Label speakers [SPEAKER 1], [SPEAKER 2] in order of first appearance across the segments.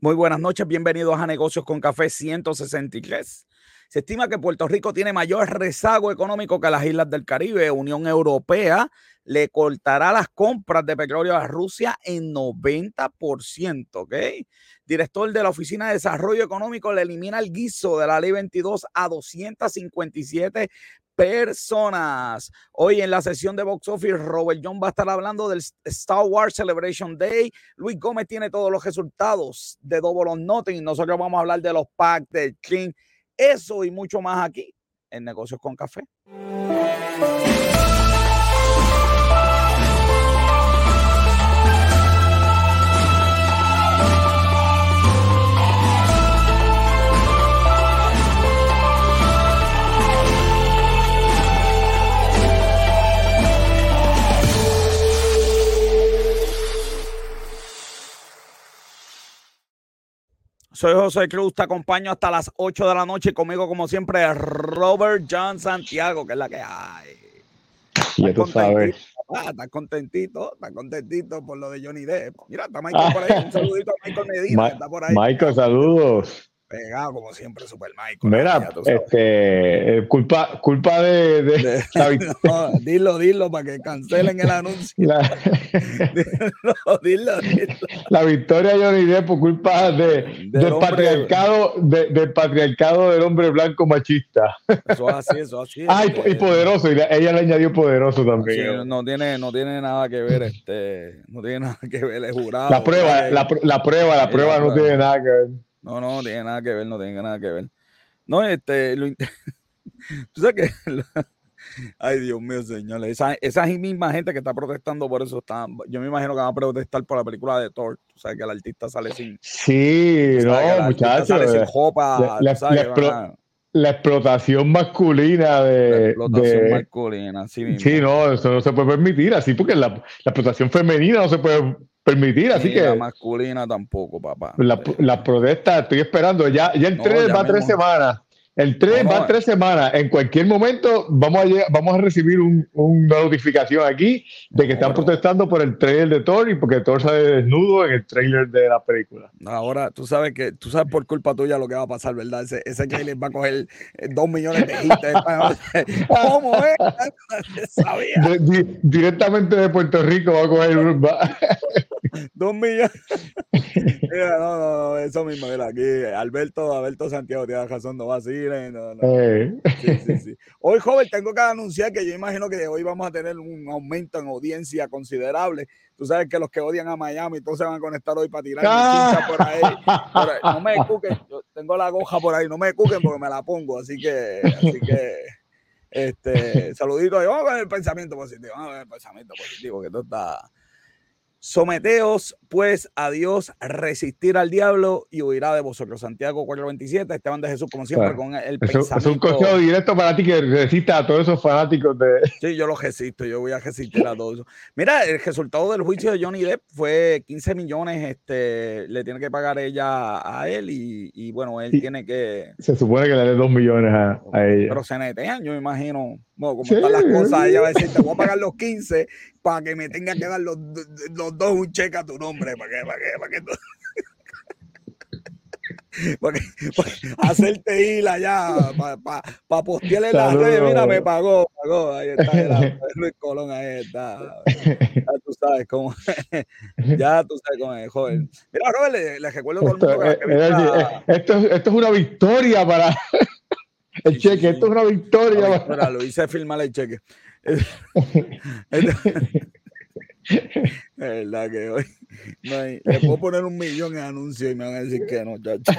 [SPEAKER 1] Muy buenas noches, bienvenidos a Negocios con Café 163. Se estima que Puerto Rico tiene mayor rezago económico que las islas del Caribe. Unión Europea le cortará las compras de petróleo a Rusia en 90%, ¿ok? Director de la Oficina de Desarrollo Económico le elimina el guiso de la Ley 22 a 257 personas. Hoy en la sesión de Box Office, Robert John va a estar hablando del Star Wars Celebration Day. Luis Gómez tiene todos los resultados de Double or Nothing. Nosotros vamos a hablar de los packs, del King, eso y mucho más aquí en Negocios con Café. Soy José Cruz, te acompaño hasta las 8 de la noche y conmigo, como siempre, Robert John Santiago, que es la que hay.
[SPEAKER 2] Ya tú sabes.
[SPEAKER 1] Estás contentito, estás contentito por lo de Johnny Depp. Mira, está Michael por ahí. Un saludito a Michael Medina, que está por ahí.
[SPEAKER 2] Michael, saludos.
[SPEAKER 1] Pegado, como siempre, Super Michael.
[SPEAKER 2] Mira, este, culpa, culpa de. de,
[SPEAKER 1] no, dilo, dilo, para que cancelen el anuncio. La, dilo, dilo, dilo,
[SPEAKER 2] La victoria de Johnny Depp por culpa de, del, del patriarcado, de, del patriarcado del hombre blanco machista.
[SPEAKER 1] Eso así, eso así.
[SPEAKER 2] Ah, y, y poderoso, y ella le añadió poderoso también.
[SPEAKER 1] Sí, no, tiene, no tiene nada que ver, este, no tiene nada que ver el jurado.
[SPEAKER 2] La prueba, la, la, prueba, la prueba no tiene nada que ver.
[SPEAKER 1] No, no, no tiene nada que ver, no tiene nada que ver. No, este, lo, tú sabes que, ay Dios mío, señores, esa, esa misma gente que está protestando por eso, está, yo me imagino que van a protestar por la película de Thor, tú sabes que el artista sale sin...
[SPEAKER 2] Sí, no, muchachos. Sale
[SPEAKER 1] sin jopa,
[SPEAKER 2] la,
[SPEAKER 1] sabes,
[SPEAKER 2] la, la, explotación masculina de...
[SPEAKER 1] La explotación de, masculina, sí mismo.
[SPEAKER 2] Sí, no, eso no se puede permitir, así porque la, la explotación femenina no se puede permitir, así que...
[SPEAKER 1] La masculina tampoco, papá.
[SPEAKER 2] La, la protesta, estoy esperando, ya, ya el no, 3 va tres semanas. El 3 no, va tres semanas. En cualquier momento vamos a, llegar, vamos a recibir un, una notificación aquí de que están protestando por el trailer de Thor y porque Thor sale desnudo en el trailer de la película.
[SPEAKER 1] Ahora, tú sabes que tú sabes por culpa tuya lo que va a pasar, ¿verdad? Ese, ese trailer va a coger dos millones de hits. ¿Cómo es?
[SPEAKER 2] Sabía. De, di, directamente de Puerto Rico va a coger
[SPEAKER 1] dos millones. mira, no, no, no, eso mismo, mira, aquí Alberto, Alberto Santiago tiene razón, no va así no, no.
[SPEAKER 2] Eh.
[SPEAKER 1] Sí, sí, sí. Hoy, joven, tengo que anunciar que yo imagino que hoy vamos a tener un aumento en audiencia considerable. Tú sabes que los que odian a Miami, todos se van a conectar hoy para tirar ah. por, ahí. por ahí. No me cuquen, yo tengo la goja por ahí, no me cuquen porque me la pongo, así que, así que, este, saludito. Vamos a ver el pensamiento positivo, vamos a ver el pensamiento positivo, que todo está Someteos pues a Dios, resistir al diablo y huirá de vosotros. Santiago 4.27, Esteban de Jesús, como siempre, claro. con el
[SPEAKER 2] es
[SPEAKER 1] pensamiento.
[SPEAKER 2] Es un consejo directo para ti que resista a todos esos fanáticos de...
[SPEAKER 1] Sí, yo lo resisto, yo voy a resistir a todo eso. Mira, el resultado del juicio de Johnny Depp fue 15 millones, este, le tiene que pagar ella a él y, y bueno, él sí. tiene que...
[SPEAKER 2] Se supone que le dé 2 millones a, a ella.
[SPEAKER 1] Pero se netean, yo me imagino, bueno, como sí. están las cosas, ella va a decir, te voy a pagar los 15 para que me tenga que dar los, los dos un cheque a tu nombre, para que, para que, para que, para que para hacerte ir allá, para, para, para postearle las redes, mira, me pagó, pagó, ahí está, era, Luis Colón, ahí está, ya tú sabes cómo, ya tú sabes cómo es, joven. Mira, Robert, le, le recuerdo todo el mundo que,
[SPEAKER 2] que mira, esto, esto es una victoria para el sí, cheque, sí, esto es una victoria.
[SPEAKER 1] Mira, para... lo hice firmar el cheque. Es verdad que hoy no hay, le puedo poner un millón en anuncios y me van a decir que no, chacho.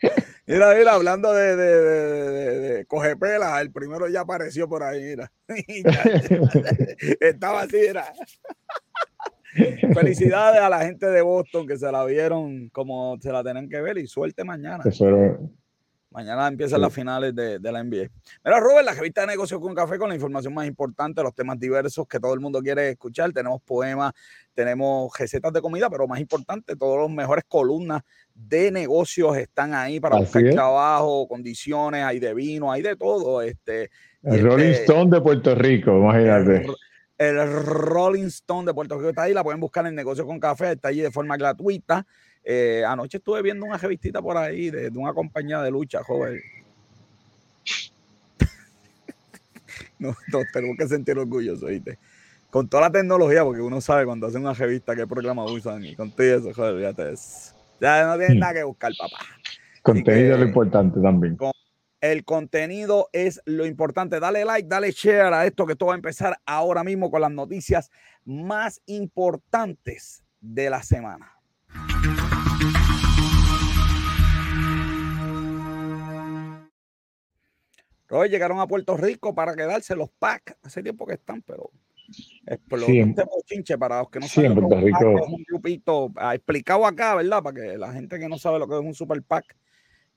[SPEAKER 1] Mira, mira, hablando de, de, de, de, de cogepelas, el primero ya apareció por ahí, mira. Estaba así, mira. Felicidades a la gente de Boston que se la vieron como se la tienen que ver y suerte mañana. Mañana empiezan sí. las finales de, de, la NBA. Mira, Robert, la revista de negocios con café con la información más importante, los temas diversos que todo el mundo quiere escuchar. Tenemos poemas, tenemos recetas de comida, pero más importante, todos los mejores columnas de negocios están ahí para
[SPEAKER 2] Así
[SPEAKER 1] buscar
[SPEAKER 2] es.
[SPEAKER 1] trabajo, condiciones, hay de vino, hay de todo. Este,
[SPEAKER 2] el este, Rolling Stone de Puerto Rico, imagínate.
[SPEAKER 1] el Rolling Stone de Puerto Rico está ahí, la pueden buscar en Negocio con Café, está allí de forma gratuita. Eh, anoche estuve viendo una revistita por ahí de, una compañía de lucha, joven. no, tenemos que sentir orgullosos, ¿viste? Con toda la tecnología, porque uno sabe cuando hace una revista qué programa usan y con todo eso, joder, fíjate eso. Ya no tienen nada que buscar, papá.
[SPEAKER 2] Contenido es lo importante también.
[SPEAKER 1] El contenido es lo importante. Dale like, dale share a esto que todo va a empezar ahora mismo con las noticias más importantes de la semana. Hoy llegaron a Puerto Rico para quedarse los packs. Hace tiempo que están, pero explotó sí, este para los que no saben.
[SPEAKER 2] Puerto Rico.
[SPEAKER 1] Es un grupito ah, explicado acá, ¿verdad? Para que la gente que no sabe lo que es un super pack.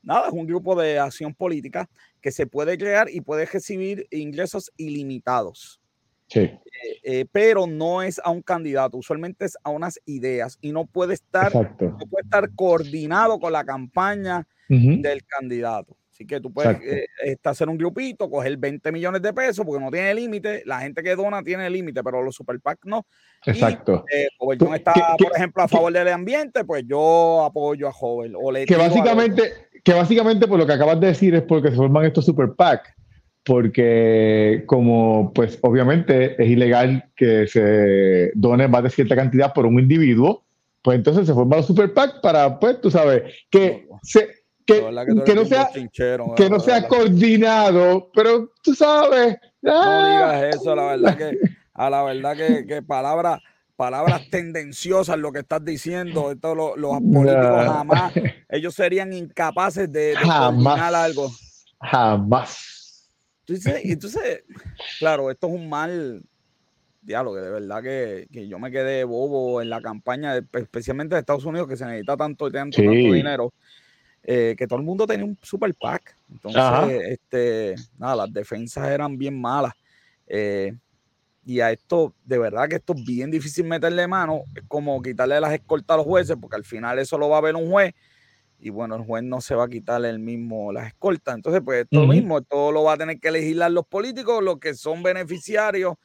[SPEAKER 1] Nada, es un grupo de acción política que se puede crear y puede recibir ingresos ilimitados.
[SPEAKER 2] Sí.
[SPEAKER 1] Eh, eh, pero no es a un candidato, usualmente es a unas ideas y no puede estar, no puede estar coordinado con la campaña del candidato. Así que tú puedes eh, hacer un grupito, coger 20 millones de pesos porque no tiene límite. La gente que dona tiene límite, pero los super PAC no.
[SPEAKER 2] Exacto.
[SPEAKER 1] Y, eh, está, por ejemplo, a favor del medio pues yo apoyo a Joven. O
[SPEAKER 2] que, básicamente, que básicamente, por lo que acabas de decir, es porque se forman estos super PAC. Porque, como, pues, obviamente es ilegal que se done más de cierta cantidad por un individuo, pues entonces se forman los super PAC para, pues, tú sabes, que se que, no sea, que no sea coordinado, pero tú sabes.
[SPEAKER 1] No ah. digas eso, la verdad que, a la verdad que, que palabras palabras tendenciosas lo que estás diciendo. Esto, los, los políticos jamás, ellos serían incapaces de,
[SPEAKER 2] coordinar
[SPEAKER 1] algo.
[SPEAKER 2] Jamás.
[SPEAKER 1] Entonces, entonces, claro, esto es un mal diálogo, de verdad que, que, yo me quedé bobo en la campaña, especialmente de Estados Unidos, que se necesita tanto, tanto, tanto dinero. Eh, que todo el mundo tenía un super pack. Entonces, este, nada, las defensas eran bien malas. Eh, y a esto, de verdad que esto es bien difícil meterle mano, es como quitarle las escoltas a los jueces, porque al final eso lo va a ver un juez, y bueno, el juez no se va a quitarle el mismo las escoltas. Entonces, pues esto mismo, todo lo va a tener que legislar los políticos, los que son beneficiarios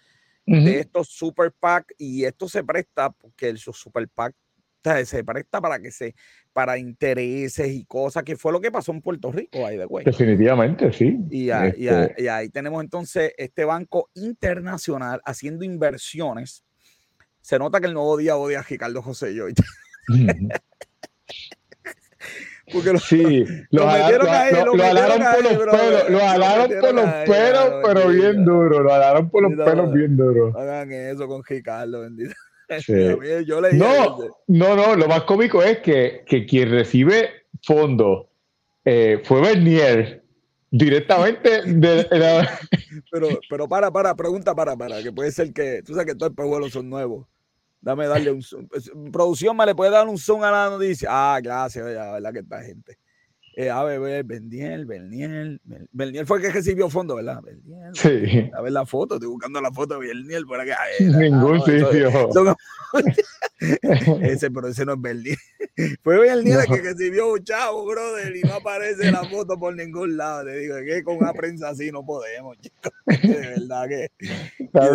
[SPEAKER 1] de estos super PAC, y esto se presta porque el super PAC se presta para que se para intereses y cosas, que fue lo que pasó en Puerto Rico, ahí de
[SPEAKER 2] Definitivamente, sí.
[SPEAKER 1] Este y, ahí tenemos entonces este banco internacional haciendo inversiones. Se nota que el nuevo día odia a Ricardo José y yo.
[SPEAKER 2] Porque lo, sí, lo, metieron ahí, lo, alaron por los pelos, lo alaron por los pelos, pero bien duro, lo alaron por los pelos bien duro.
[SPEAKER 1] Hagan eso con Ricardo, bendito.
[SPEAKER 2] no, no, no, lo más cómico es que, que quien recibe fondo eh, fue Bernier directamente de,
[SPEAKER 1] pero, pero para, para, pregunta para, para, que puede ser que, tú sabes que todos los pueblos son nuevos. Dame darle un zoom. Producción, ¿me le puede dar un zoom a la noticia? Ah, gracias, ya, verdad que esta gente. Eh, a ver, Berniel, Berniel. Berniel fue el que recibió fondo, ¿verdad?
[SPEAKER 2] Sí.
[SPEAKER 1] A ver la foto, estoy buscando la foto de Berniel por acá.
[SPEAKER 2] Ningún sitio.
[SPEAKER 1] ese, pero ese no es Berniel. Fue Berniel el que recibió un chavo, brother, y no aparece la foto por ningún lado. Te digo, que con una prensa así no podemos, chicos. De verdad que. De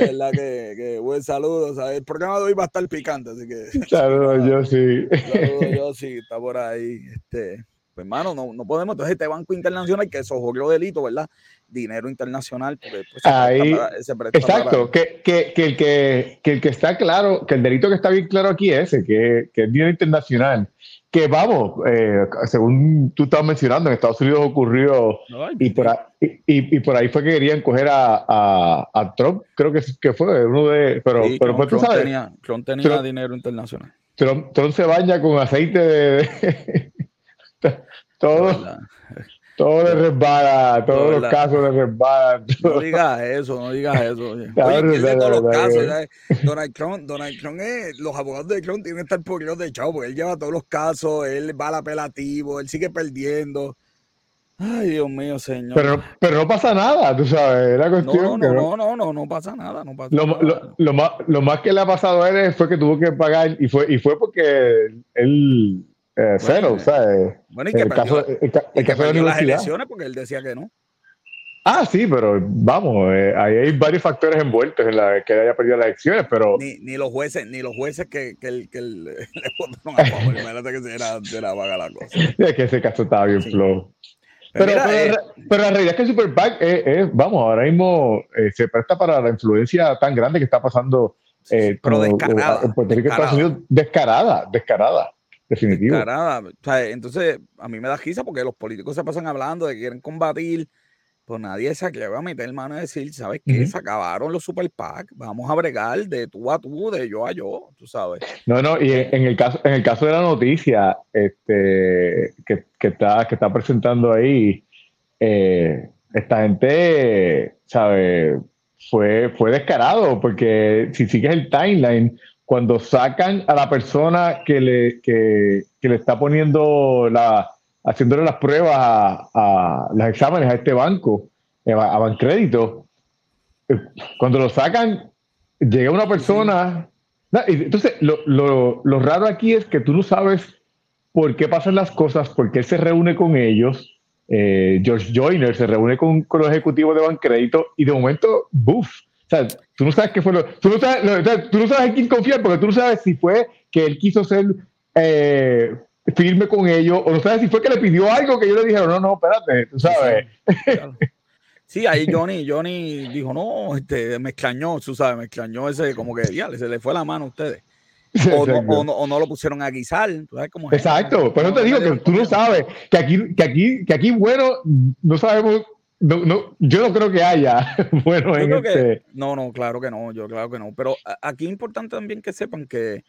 [SPEAKER 1] verdad que, que, buen saludo. ¿sabes? El programa de hoy va a estar picante, así que.
[SPEAKER 2] Saludos, yo sí.
[SPEAKER 1] Saludos, yo sí, está por ahí. Este, pues hermano, no, no podemos. Entonces, este Banco Internacional que sojorrió delito, ¿verdad? Dinero internacional. Pues,
[SPEAKER 2] Ahí, exacto, que, que, que, el que, que, el que está claro, que el delito que está bien claro aquí es ese, que, que es dinero internacional. Que vamos, eh, según tú estabas mencionando, en Estados Unidos ocurrió y, por ahí, y, y, por ahí fue que querían coger a, a, a Trump, creo que, que, fue uno de. Pero, pero pues,
[SPEAKER 1] Trump
[SPEAKER 2] tú sabes.
[SPEAKER 1] Tenía, Trump tenía dinero internacional.
[SPEAKER 2] Trump, Trump, se baña con aceite de, todo, todo le resbala, todos los casos le resbalan.
[SPEAKER 1] No digas eso, no digas eso. Oye, Oye todos los casos. Donald Trump, Donald Trump es, los abogados de Trump tienen que estar por de chavo, porque él lleva todos los casos, él va al apelativo, él sigue perdiendo. Ay, Dios mío, señor.
[SPEAKER 2] Pero, pero no pasa nada, tú sabes, la cuestión.
[SPEAKER 1] No, no, no, no, no, no, pasa nada, no pasa
[SPEAKER 2] lo,
[SPEAKER 1] nada.
[SPEAKER 2] Lo, lo, más, lo más que le ha pasado a él fue que tuvo que pagar, y fue, y fue porque él eh, cero,
[SPEAKER 1] bueno,
[SPEAKER 2] ¿sabes?
[SPEAKER 1] Bueno, y que el perdió, caso, el, el y que perdió las elecciones porque él decía que no.
[SPEAKER 2] Ah, sí, pero vamos, eh, ahí hay varios factores envueltos en la que haya perdido las elecciones, pero...
[SPEAKER 1] Ni, ni los jueces, ni los jueces que, que, el, que el, le votaron a favor, imagínate que era, era vaga la cosa.
[SPEAKER 2] Es que ese caso estaba bien flojo. Pero, pero, eh, pero, la realidad es que el Super PAC es, vamos, ahora mismo eh, se presta para la influencia tan grande que está pasando
[SPEAKER 1] eh, pero descarada,
[SPEAKER 2] en Puerto Rico Estados Unidos, descarada, descarada, definitivo.
[SPEAKER 1] Descarada. O sea, entonces, a mí me da risa porque los políticos se pasan hablando de que quieren combatir pues nadie se va a meter mano y decir, ¿sabes qué? Se acabaron los super PAC, vamos a bregar de tú a tú, de yo a yo, tú sabes.
[SPEAKER 2] No, no, y en, el caso, en el caso de la noticia este, que, que está, que está presentando ahí, eh, esta gente, ¿sabe? Fue, fue descarado, porque si sigues el timeline, cuando sacan a la persona que le, que, que le está poniendo la, haciéndole las pruebas a, los exámenes a este banco, eh, a, Bancrédito. Eh, cuando lo sacan, llega una persona. Entonces, lo, raro aquí es que tú no sabes por qué pasan las cosas, por qué se reúne con ellos. Eh, George Joyner se reúne con, los ejecutivos de Bancrédito y de momento, ¡buf! O sea, tú no sabes qué fue lo. Tú no sabes, tú no sabes en quién confiar porque tú no sabes si fue que él quiso ser firme con ellos, o no sabes si fue que le pidió algo que yo le dijeron, no, no, espérate, tú sabes.
[SPEAKER 1] Sí, ahí Johnny, Johnny dijo, no, este, me extrañó, tú sabes, me extrañó ese, como que ya, se le fue la mano a ustedes. O no, o, no, lo pusieron a guisar. ¿tú sabes cómo
[SPEAKER 2] Exacto, pero te digo que tú no sabes, que aquí, que aquí, que aquí, bueno, no sabemos, no, no, yo no creo que haya bueno en este...
[SPEAKER 1] no, no, claro que no, yo claro que no, pero aquí es importante también que sepan que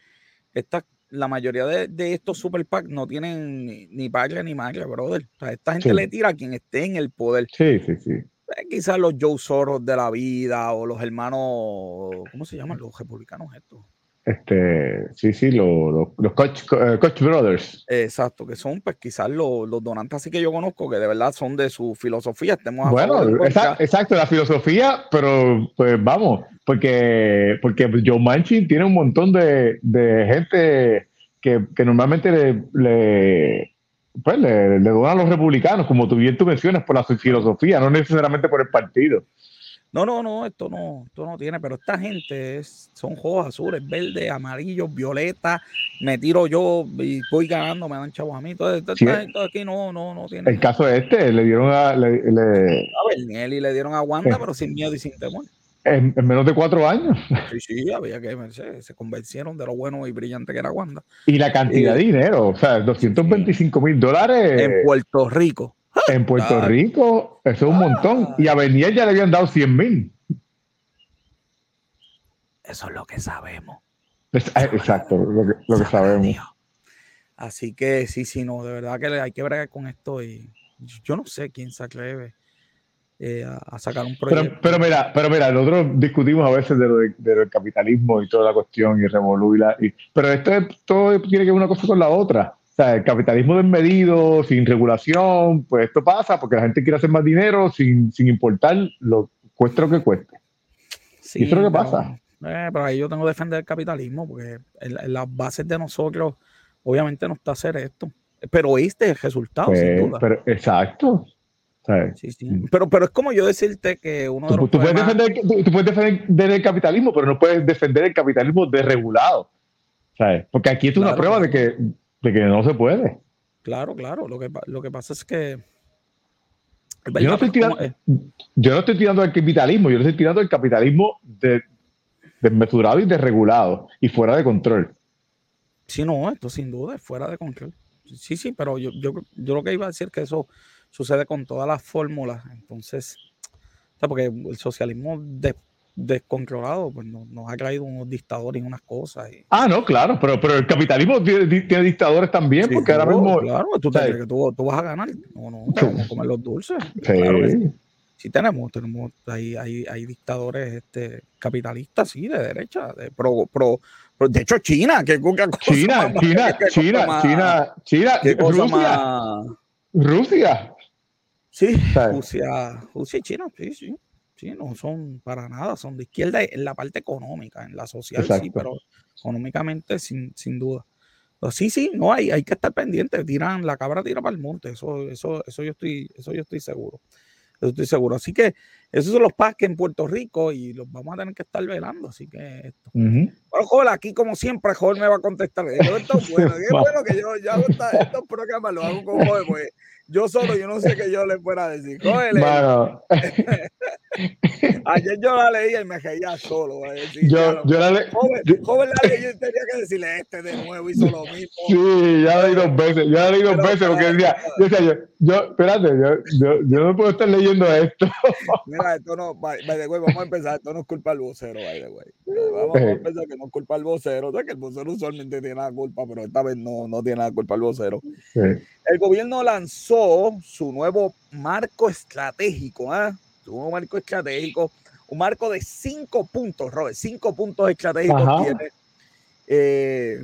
[SPEAKER 1] estas la mayoría de, estos super PAC no tienen ni, ni padre ni madre, brother. O sea, esta gente le tira a quien esté en el poder.
[SPEAKER 2] Sí, sí, sí.
[SPEAKER 1] Eh, quizás los Joe Soros de la vida o los hermanos, ¿cómo se llaman? Los republicanos estos.
[SPEAKER 2] Este, sí, sí, los, los Coach, eh, Coach, Brothers.
[SPEAKER 1] Exacto, que son pues quizás los, los, donantes así que yo conozco, que de verdad son de su filosofía. Estemos
[SPEAKER 2] bueno, exacto, la filosofía, pero pues vamos, porque, porque Joe Manchin tiene un montón de, de gente que, que normalmente le, le pues le, le, donan a los republicanos, como tú bien tú mencionas, por la filosofía, no necesariamente por el partido.
[SPEAKER 1] No, no, no, esto no, esto no tiene, pero esta gente es, son ojos azules, verdes, amarillos, violetas, me tiro yo y voy ganando, me dan chavos a mí. Entonces, esta, gente aquí no, no, no tiene.
[SPEAKER 2] El caso de este, le dieron a. Le, le...
[SPEAKER 1] A y le dieron a Wanda, pero sin miedo y sin temor.
[SPEAKER 2] En, menos de cuatro años.
[SPEAKER 1] Sí, sí, había que se, se, convencieron de lo bueno y brillante que era Wanda.
[SPEAKER 2] Y la cantidad de dinero, o sea, 225 mil dólares.
[SPEAKER 1] En Puerto Rico.
[SPEAKER 2] En Puerto Rico, eso es un montón. Y a Beniel ya le habían dado 100 mil.
[SPEAKER 1] Eso es lo que sabemos.
[SPEAKER 2] Ah, exacto, lo que, sabemos.
[SPEAKER 1] Así que sí, sí, no, de verdad que hay que bregar con esto y yo no sé quién se atreve eh, a, sacar un proyecto.
[SPEAKER 2] Pero, mira, pero mira, nosotros discutimos a veces de lo del capitalismo y toda la cuestión y revolú y, pero esto todo tiene que ver una cosa con la otra. O sea, el capitalismo desmedido, sin regulación, pues esto pasa porque la gente quiere hacer más dinero sin, sin importar lo cueste lo que cueste. Sí, eso es lo que pasa.
[SPEAKER 1] Eh, pero ahí yo tengo que defender el capitalismo porque en, las bases de nosotros obviamente no está hacer esto. Pero este es el resultado, sin
[SPEAKER 2] pues, duda. exacto.
[SPEAKER 1] Sí, sí. Mm. Pero, pero es como yo decirte que uno de
[SPEAKER 2] los tú, puedes defender, tú, puedes defender el capitalismo, pero no puedes defender el capitalismo desregulado. ¿sabes? Porque aquí es una prueba de que de que no se puede.
[SPEAKER 1] Claro, claro. Lo que, lo que pasa es que.
[SPEAKER 2] Yo no, estoy tirando, yo no estoy tirando el capitalismo, yo estoy tirando el capitalismo de, desmesurado y desregulado y fuera de control.
[SPEAKER 1] Sí, no, esto sin duda es fuera de control. Sí, sí, pero yo, yo, yo lo que iba a decir que eso sucede con todas las fórmulas. Entonces, porque el socialismo de, descontrolado, pues nos, ha traído unos dictadores y unas cosas.
[SPEAKER 2] Ah, no, claro, pero, pero el capitalismo tiene, dictadores también, porque ahora mismo.
[SPEAKER 1] Claro, tú, que tú, vas a ganar. No, no, vamos a comer los dulces. Sí. sí. tenemos, tenemos, hay, hay, hay dictadores este, capitalistas, sí, de derecha, de pro, pro, de hecho, China, que
[SPEAKER 2] China, China, China, China, China, Rusia, Rusia.
[SPEAKER 1] Sí, Rusia, Rusia y China, sí, sí no son para nada, son de izquierda en la parte económica, en la social sí, pero económicamente sin, sin duda. sí, sí, no hay, hay que estar pendiente, tiran, la cabra tira para el monte, eso, eso, eso yo estoy, eso yo estoy seguro. Eso estoy seguro. Así que esos son los parques en Puerto Rico y los vamos a tener que estar velando. Así que esto. Bueno, joder, aquí como siempre, joder me va a contestar. Esto es bueno, es bueno que yo, yo hago estos programas, lo hago con joder, pues yo solo, yo no sé qué yo le fuera a decir. Joder, Ayer yo la leía y me reía solo.
[SPEAKER 2] yo, yo la leí.
[SPEAKER 1] Joven, la leí y tenía que decirle este de nuevo hizo lo mismo.
[SPEAKER 2] Sí, ya la leí dos veces. Ya la leí dos veces porque decía, yo, yo, yo, espérate, yo, yo, yo no puedo estar leyendo esto.
[SPEAKER 1] Mira, esto no, by, the way, vamos a empezar. Esto no es culpa del vocero, by the way. Vamos a empezar que no es culpa del vocero. O sea, que el vocero usualmente tiene la culpa, pero esta vez no, no tiene la culpa el vocero. Sí. El gobierno lanzó su nuevo marco estratégico, ¿eh? Un marco estratégico, un marco de cinco puntos, Robert, cinco puntos estratégicos tiene. Eh,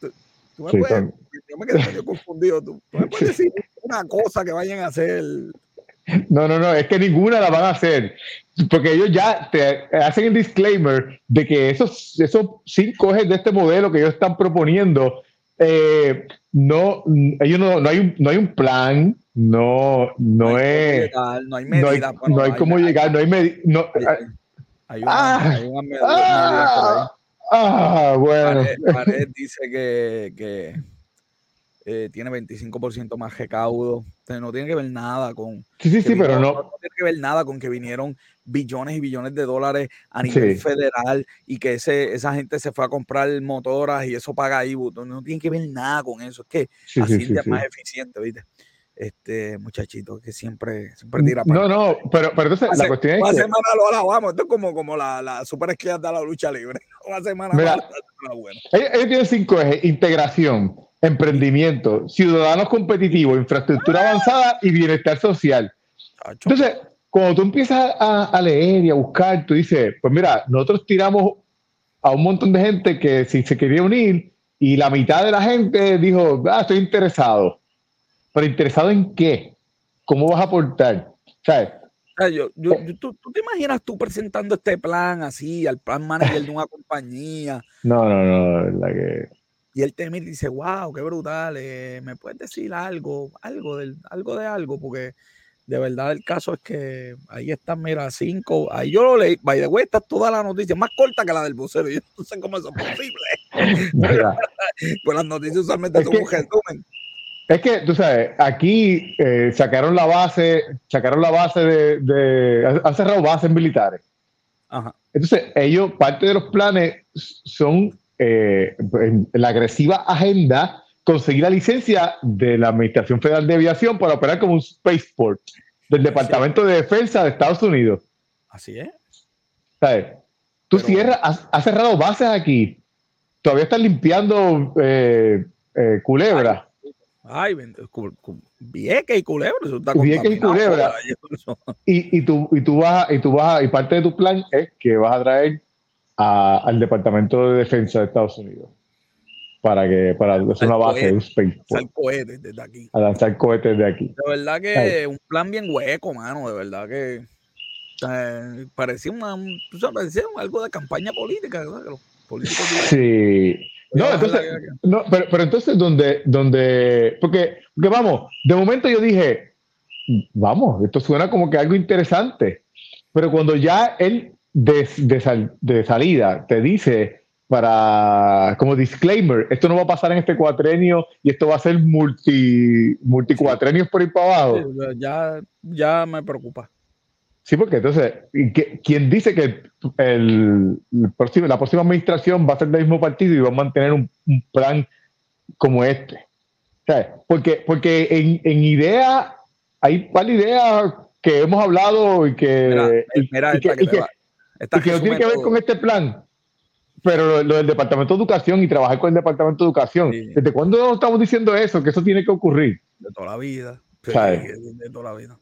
[SPEAKER 1] tú, me puedes, yo me quedé medio confundido, tú, me puedes decir una cosa que vayan a hacer.
[SPEAKER 2] No, no, no, es que ninguna la van a hacer, porque ellos ya te hacen el disclaimer de que esos, esos cinco ejes de este modelo que ellos están proponiendo, eh, no, ellos no, no, hay un, no hay un plan, no, no, es. no hay medida. No hay, cómo llegar, no hay medida. No, hay, una, medida. Ah, ah, bueno.
[SPEAKER 1] Pared, dice que, que eh, tiene 25% más recaudo. no tiene que ver nada con.
[SPEAKER 2] Sí, sí, sí, pero no.
[SPEAKER 1] No tiene que ver nada con que vinieron billones y billones de dólares a nivel federal y que ese, esa gente se fue a comprar motoras y eso paga ahí. No tiene que ver nada con eso. Es que así es más eficiente, ¿viste? este muchachito que siempre, siempre tira
[SPEAKER 2] para No, no, pero, pero entonces la cuestión es.
[SPEAKER 1] Una semana lo alabamos, esto es como, como la, la super de la lucha libre. Una semana
[SPEAKER 2] Mira, ellos, ellos, tienen cinco ejes: integración, emprendimiento, ciudadanos competitivos, infraestructura avanzada y bienestar social. Entonces, cuando tú empiezas a, a, leer y a buscar, tú dices, pues mira, nosotros tiramos a un montón de gente que si se quería unir y la mitad de la gente dijo, ah, estoy interesado pero interesado en qué, cómo vas a aportar, ¿sabes?
[SPEAKER 1] Yo, yo, eh. ¿tú, te imaginas tú presentando este plan así al plan manager de una compañía?
[SPEAKER 2] No, no, no, la que...
[SPEAKER 1] Y él te mira y dice, wow, qué brutal, eh, ¿me puedes decir algo, algo, del, algo de algo? Porque de verdad el caso es que ahí están, mira, cinco, ahí yo lo leí, by the way, está toda la noticia, más corta que la del vocero, yo no sé cómo eso es posible. pues las noticias usualmente son un resumen.
[SPEAKER 2] Es que, tú sabes, aquí eh, sacaron la base, sacaron la base de, han cerrado bases militares. Entonces, ellos, parte de los planes son eh, en la agresiva agenda conseguir la licencia de la Administración Federal de Aviación para operar como un spaceport del Departamento de Defensa de Estados Unidos.
[SPEAKER 1] Así es.
[SPEAKER 2] ¿Sabes? Tú cierras, has, cerrado bases aquí. Todavía estás limpiando eh, culebra.
[SPEAKER 1] Ay, Vieques y Culebra. Eso está
[SPEAKER 2] y Culebra. Y, y, tú, y, tú vas, y tú vas, y parte de tu plan es que vas a traer al Departamento de Defensa de Estados Unidos para que para hacer una base de un space.
[SPEAKER 1] Lanzar cohetes desde aquí.
[SPEAKER 2] A lanzar cohetes de aquí.
[SPEAKER 1] De verdad que un plan bien hueco, mano. De verdad que parecía, una, parecía algo de campaña política. los políticos
[SPEAKER 2] sí. No, entonces, no, pero, pero, entonces, donde, donde, porque, porque vamos, de momento yo dije, vamos, esto suena como que algo interesante, pero cuando ya él de, de, salida te dice para, como disclaimer, esto no va a pasar en este cuatrenio y esto va a ser multi, multicuatrenios por ir para abajo.
[SPEAKER 1] ya, ya me preocupa.
[SPEAKER 2] Sí, porque entonces, ¿quién dice que el, próximo, la próxima administración va a ser del mismo partido y va a mantener un, plan como este? Porque, porque en, en idea, hay de ideas que hemos hablado y que,
[SPEAKER 1] mira, que,
[SPEAKER 2] no tiene que ver con este plan. Pero lo, del Departamento de Educación y trabajar con el Departamento de Educación, ¿desde cuándo estamos diciendo eso? Que eso tiene que ocurrir.
[SPEAKER 1] De toda la vida. de toda la vida.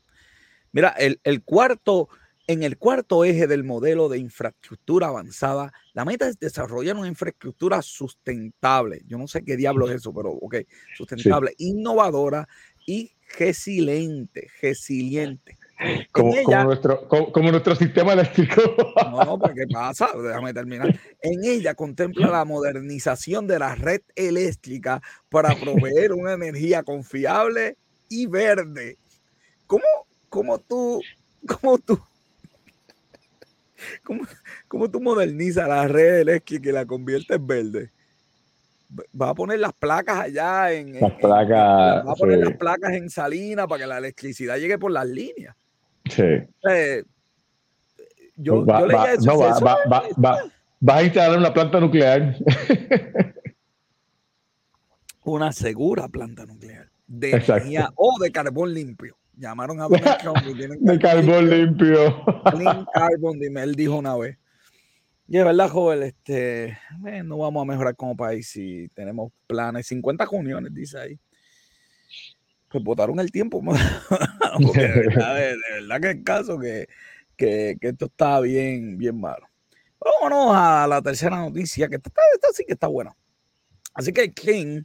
[SPEAKER 1] Mira, el, cuarto, en el cuarto eje del modelo de infraestructura avanzada, la meta es desarrollar una infraestructura sustentable. Yo no sé qué diablo es eso, pero ok, sustentable, innovadora y resiliente, resiliente.
[SPEAKER 2] Como, nuestro, como, nuestro, sistema eléctrico.
[SPEAKER 1] No, no, porque pasa, déjame terminar. En ella contempla la modernización de la red eléctrica para proveer una energía confiable y verde. ¿Cómo, cómo tú cómo tú, cómo, cómo tú modernizas la red esquí que la conviertes en verde? Va a poner las placas allá en.
[SPEAKER 2] Las placas.
[SPEAKER 1] va a poner las placas en Salina para que la electricidad llegue por las líneas.
[SPEAKER 2] Sí.
[SPEAKER 1] Eh, yo, yo leía eso.
[SPEAKER 2] No, va, va, va, va, a instalar una planta nuclear.
[SPEAKER 1] una segura planta nuclear de energía o de carbón limpio. Llamaron a Donald Trump
[SPEAKER 2] De carbón limpio.
[SPEAKER 1] Clean carbon, él dijo una vez. Y es verdad, joven, este, eh, no vamos a mejorar como país si tenemos planes. 50 juniones, dice ahí. Pues votaron el tiempo. Porque de verdad, que el caso que, que, esto está bien, bien malo. Vámonos a la tercera noticia, que esta, sí que está buena. Así que King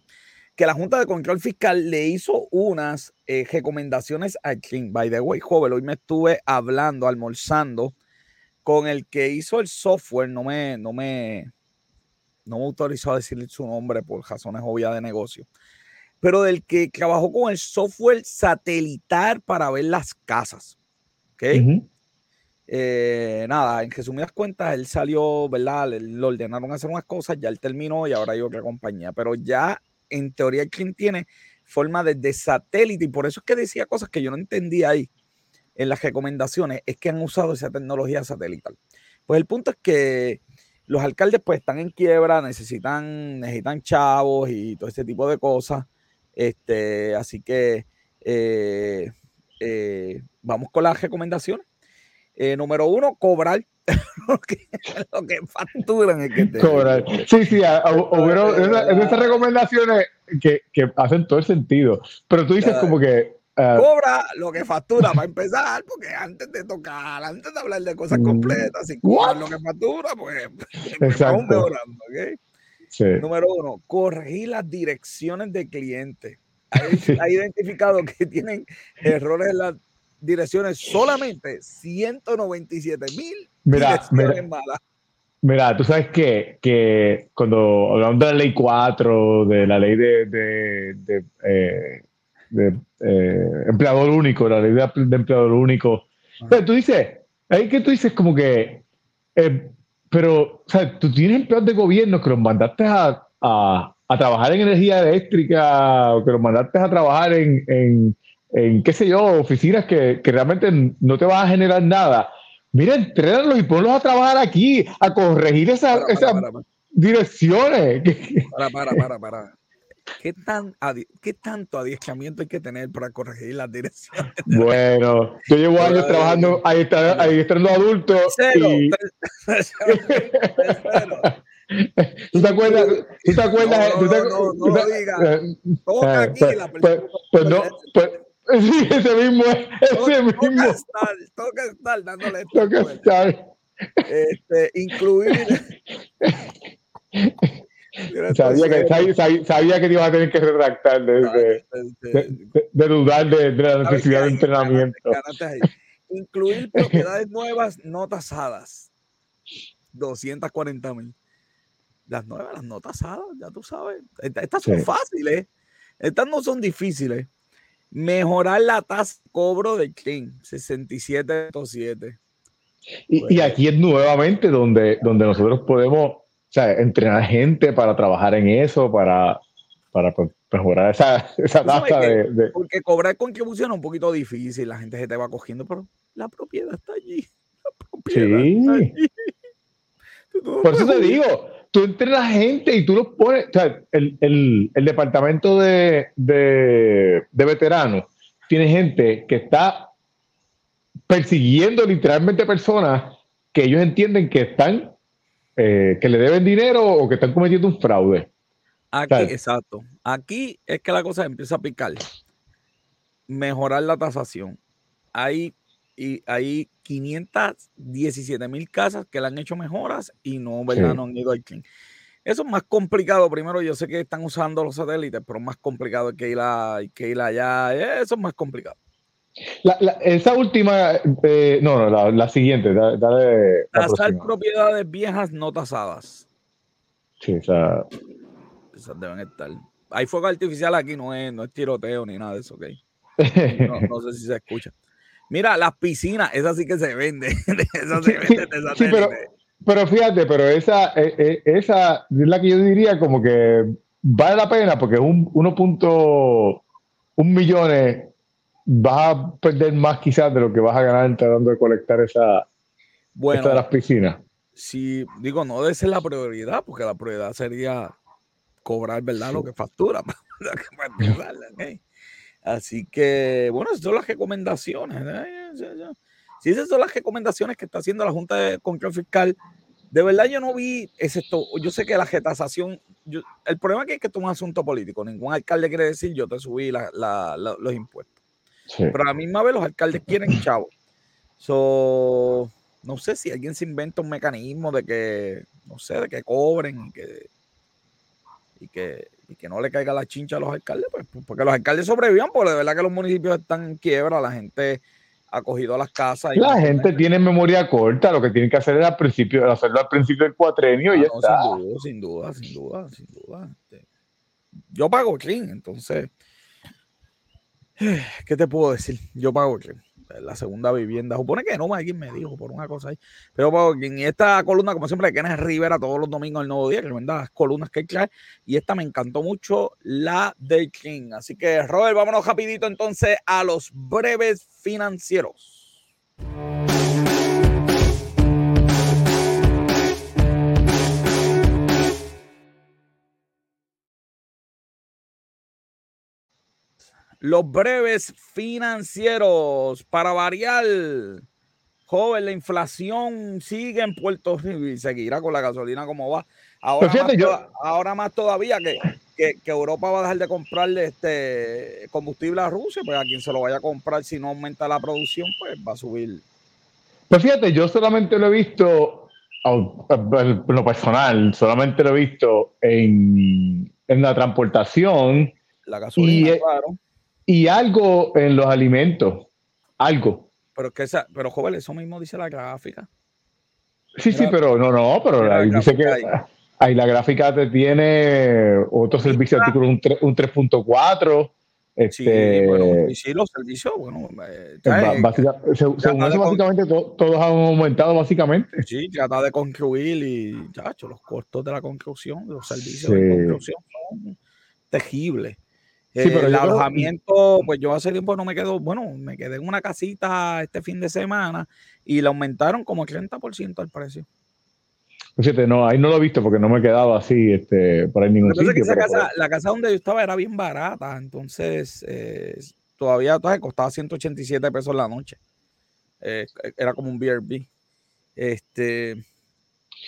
[SPEAKER 1] que la Junta de Control Fiscal le hizo unas eh, recomendaciones a King. By the way, joven, hoy me estuve hablando, almorzando con el que hizo el software. No me, no me, no me autorizó a decirle su nombre por razones obvias de negocio. Pero del que trabajó con el software satelital para ver las casas. ¿Ok? Eh, nada, en resumidas cuentas, él salió, ¿verdad? Le, ordenaron hacer unas cosas, ya él terminó y ahora hay otra compañía. Pero ya en teoría el cliente tiene forma de satélite y por eso es que decía cosas que yo no entendía ahí en las recomendaciones, es que han usado esa tecnología satelital. Pues el punto es que los alcaldes pues están en quiebra, necesitan, necesitan chavos y todo este tipo de cosas. Este, así que eh, eh, vamos con las recomendaciones. Eh, número uno, cobrar lo, que, facturan es que te...
[SPEAKER 2] Cobrar. Sí, sí, en esas recomendaciones que, que, hacen todo el sentido. Pero tú dices como que...
[SPEAKER 1] Uh, Cobra lo que factura para empezar, porque antes de tocar, antes de hablar de cosas mm, completas, si cobras lo que factura, pues, pues vamos mejorando, ¿ok? Sí. Número uno, corregir las direcciones de clientes. Ha identificado que tienen errores en las direcciones, solamente 197 mil
[SPEAKER 2] mira, direcciones malas. Mira, tú sabes que, que, cuando hablamos de la ley 4, de la ley de, de, de, eh, eh, empleador único, la ley de, empleador único, tú dices, ahí que tú dices como que, eh, pero, o sea, tú tienes empleados de gobierno que los mandaste a, a, a trabajar en energía eléctrica, o que los mandaste a trabajar en, en en qué sé yo, oficinas que, que realmente no te van a generar nada. Mira, entrénalos y ponlos a trabajar aquí, a corregir esas direcciones.
[SPEAKER 1] Para, para, para, para. ¿Qué, tan, ¿Qué tanto adiestramiento hay que tener para corregir las direcciones?
[SPEAKER 2] Bueno, yo llevo años trabajando adiestrando adultos. Cero, y... ¿Tú te acuerdas? ¿Tú te acuerdas? No, no, no, no, digas. Toca aquí la persona. Pues, no, pues, Sí, ese mismo, ese mismo. Toca
[SPEAKER 1] estar, toca estar dándole
[SPEAKER 2] Toca estar.
[SPEAKER 1] Este, incluir.
[SPEAKER 2] Sabía, que, sabía, sabía, que te ibas a tener que retractar de, de, de, de dudar de, la necesidad de entrenamiento.
[SPEAKER 1] Incluir propiedades nuevas no tasadas. 240 mil. Las nuevas, las no tasadas, ya tú sabes. Estas son fáciles. Estas no son difíciles. Mejorar la tasa de cobro de Clean, 67.7.
[SPEAKER 2] Y, y, pues aquí es nuevamente donde, donde nosotros podemos sea, entrenar gente para trabajar en eso, para, para mejorar esa, esa tasa de,
[SPEAKER 1] Porque cobrar contribución es un poquito difícil, la gente se te va cogiendo, pero la propiedad está allí. La propiedad
[SPEAKER 2] sí. Está allí. Por eso te digo, tú entrenas gente y tú los pones, o sea, el, el, el departamento de, de, de, veteranos tiene gente que está persiguiendo literalmente personas que ellos entienden que están, eh, que le deben dinero o que están cometiendo un fraude.
[SPEAKER 1] Aquí, exacto. Aquí es que la cosa empieza a picar. Mejorar la tasación. Hay y hay 517 mil casas que le han hecho mejoras y no, ¿verdad? no han ido al clean. Eso es más complicado. Primero, yo sé que están usando los satélites, pero más complicado que ir, a, que ir allá. Eso es más complicado.
[SPEAKER 2] Esa última, eh, no, no, la, siguiente, dale.
[SPEAKER 1] Tasar propiedades viejas no tasadas.
[SPEAKER 2] Sí, o sea.
[SPEAKER 1] Esas deben estar. Hay fuego artificial aquí, no es, no es tiroteo ni nada de eso, ¿ok? No, no sé si se escucha. Mira, las piscinas, esa sí que se vende. esa se
[SPEAKER 2] vende sí, pero, pero, fíjate, pero esa, eh, eh, esa es la que yo diría como que vale la pena porque un 1.1 millones vas a perder más quizás de lo que vas a ganar tratando de colectar esa, bueno, de las piscinas.
[SPEAKER 1] Si digo, no debe ser la prioridad, porque la prioridad sería cobrar, ¿verdad? Lo que factura. Así que, bueno, esas son las recomendaciones. Si esas son las recomendaciones que está haciendo la Junta de Control Fiscal, de verdad yo no vi, esto, yo sé que la getasación, el problema es que esto es un asunto político, ningún alcalde quiere decir yo te subí los impuestos. Pero a la misma vez los alcaldes quieren chavos. So, no sé si alguien se inventa un mecanismo de que, no sé, de que cobren y que, y que, y que no le caiga la chincha a los alcaldes, pues, pues porque los alcaldes sobrevivan, porque de verdad que los municipios están en quiebra, la gente ha cogido las casas.
[SPEAKER 2] Y la gente tiene memoria corta, lo que tienen que hacer es al principio, hacerlo al principio del cuatrenio y ah, ya está.
[SPEAKER 1] Sin duda, sin duda, sin duda, este, Yo pago clean, entonces, ¿qué te puedo decir? Yo pago la segunda vivienda. Supone que no, alguien me dijo por una cosa ahí. Pero en esta columna, como siempre, que es Rivera todos los domingos el nuevo día, que las columnas que hay Y esta me encantó mucho, la de King. Así que, Robert, vámonos rapidito entonces a los breves financieros. Los breves financieros, para variar, joven, la inflación sigue en Puerto Rico y seguirá con la gasolina como va. Ahora, más, ahora más todavía que, que, Europa va a dejar de comprarle este combustible a Rusia, pues a quien se lo vaya a comprar si no aumenta la producción, pues va a subir.
[SPEAKER 2] Pues fíjate, yo solamente lo he visto, en lo personal, solamente lo he visto en, en la transportación.
[SPEAKER 1] La gasolina, claro
[SPEAKER 2] y algo en los alimentos, algo.
[SPEAKER 1] Pero que esa, pero joven, eso mismo dice la gráfica.
[SPEAKER 2] Sí, sí, pero no, no, pero ahí dice que ahí. la gráfica te tiene otro servicio artículo un 3.4. Este,
[SPEAKER 1] sí, bueno, y sí, los servicios, bueno,
[SPEAKER 2] eh, según eso, básicamente todos han aumentado, básicamente.
[SPEAKER 1] Sí, trata de construir y, chacho, los costos de la construcción, de los servicios de construcción son tejibles. Sí, pero el alojamiento, pues yo hace tiempo no me quedo, bueno, me quedé en una casita este fin de semana y le aumentaron como 30% el precio.
[SPEAKER 2] Fíjate, no, ahí no lo he visto porque no me he quedado así este, por ahí ningún sitio.
[SPEAKER 1] la casa donde yo estaba era bien barata, entonces eh, todavía, todavía costaba 187 pesos la noche. Eh, era como un BRB. Este,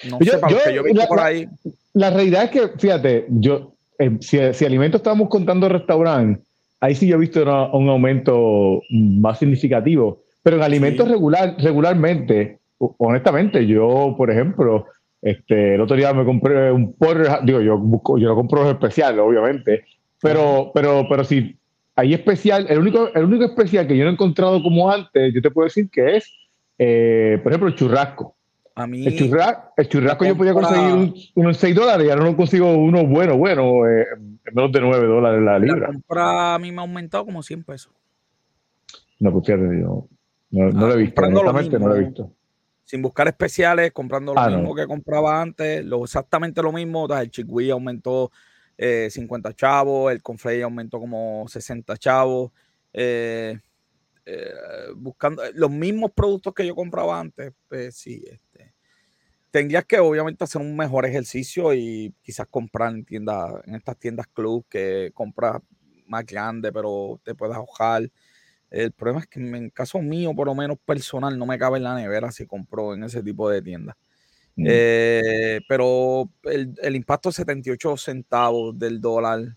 [SPEAKER 1] no sé, para yo, yo he visto por ahí.
[SPEAKER 2] La realidad es que, fíjate, yo, eh, si, si, alimentos estamos contando restaurante, ahí sí yo he visto un aumento más significativo. Pero en alimentos regular, regularmente, honestamente, yo, por ejemplo, este, el otro día me compré un porro, digo, yo busco, yo lo compro especial, obviamente, pero, pero, pero si hay especial, el único, el único especial que yo no he encontrado como antes, yo te puedo decir que es, eh, por ejemplo, el churrasco el, churrasco, yo podía conseguir unos 6 dólares y ahora no consigo uno bueno, bueno, eh, menos de 9 dólares la libra. La
[SPEAKER 1] compra a mí me ha aumentado como 100 pesos.
[SPEAKER 2] No, pues fíjate, yo no, no, lo he visto, honestamente no lo he visto.
[SPEAKER 1] Sin buscar especiales, comprando lo ah, mismo que compraba antes, lo, exactamente lo mismo. El chickpea aumentó 50 eh, chavos, el conflay aumentó como 60 chavos. Eh, eh, buscando los mismos productos que yo compraba antes, pues sí, tendrías que obviamente hacer un mejor ejercicio y quizás comprar en tiendas, en estas tiendas club que compras más grande, pero te puedes ahogar. El problema es que en caso mío, por lo menos personal, no me cabe en la nevera si compro en ese tipo de tiendas. Mm. Eh, pero el, impacto de 78 centavos del dólar,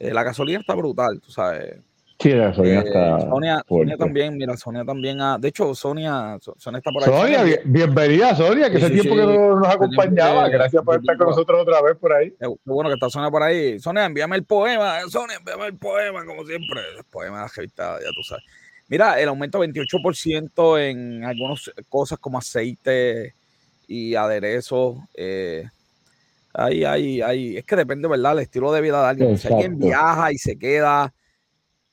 [SPEAKER 1] eh, la gasolina está brutal, tú sabes.
[SPEAKER 2] Sí, Sonia está.
[SPEAKER 1] Sonia, Sonia, también, mira, Sonia también. Ha, de hecho, Sonia, Sonia está por
[SPEAKER 2] ahí. Sonia, bienvenida, Sonia, que ese tiempo que no nos acompañaba. Gracias por estar con nosotros otra vez por ahí.
[SPEAKER 1] Qué bueno que está Sonia por ahí. Sonia, envíame el poema. Sonia, envíame el poema, como siempre. El poema de ya tú sabes. Mira, el aumento 28% en algunas cosas como aceite y aderezos. Eh, ahí, ahí, ahí. Es que depende, ¿verdad? El estilo de vida de alguien. Si alguien viaja y se queda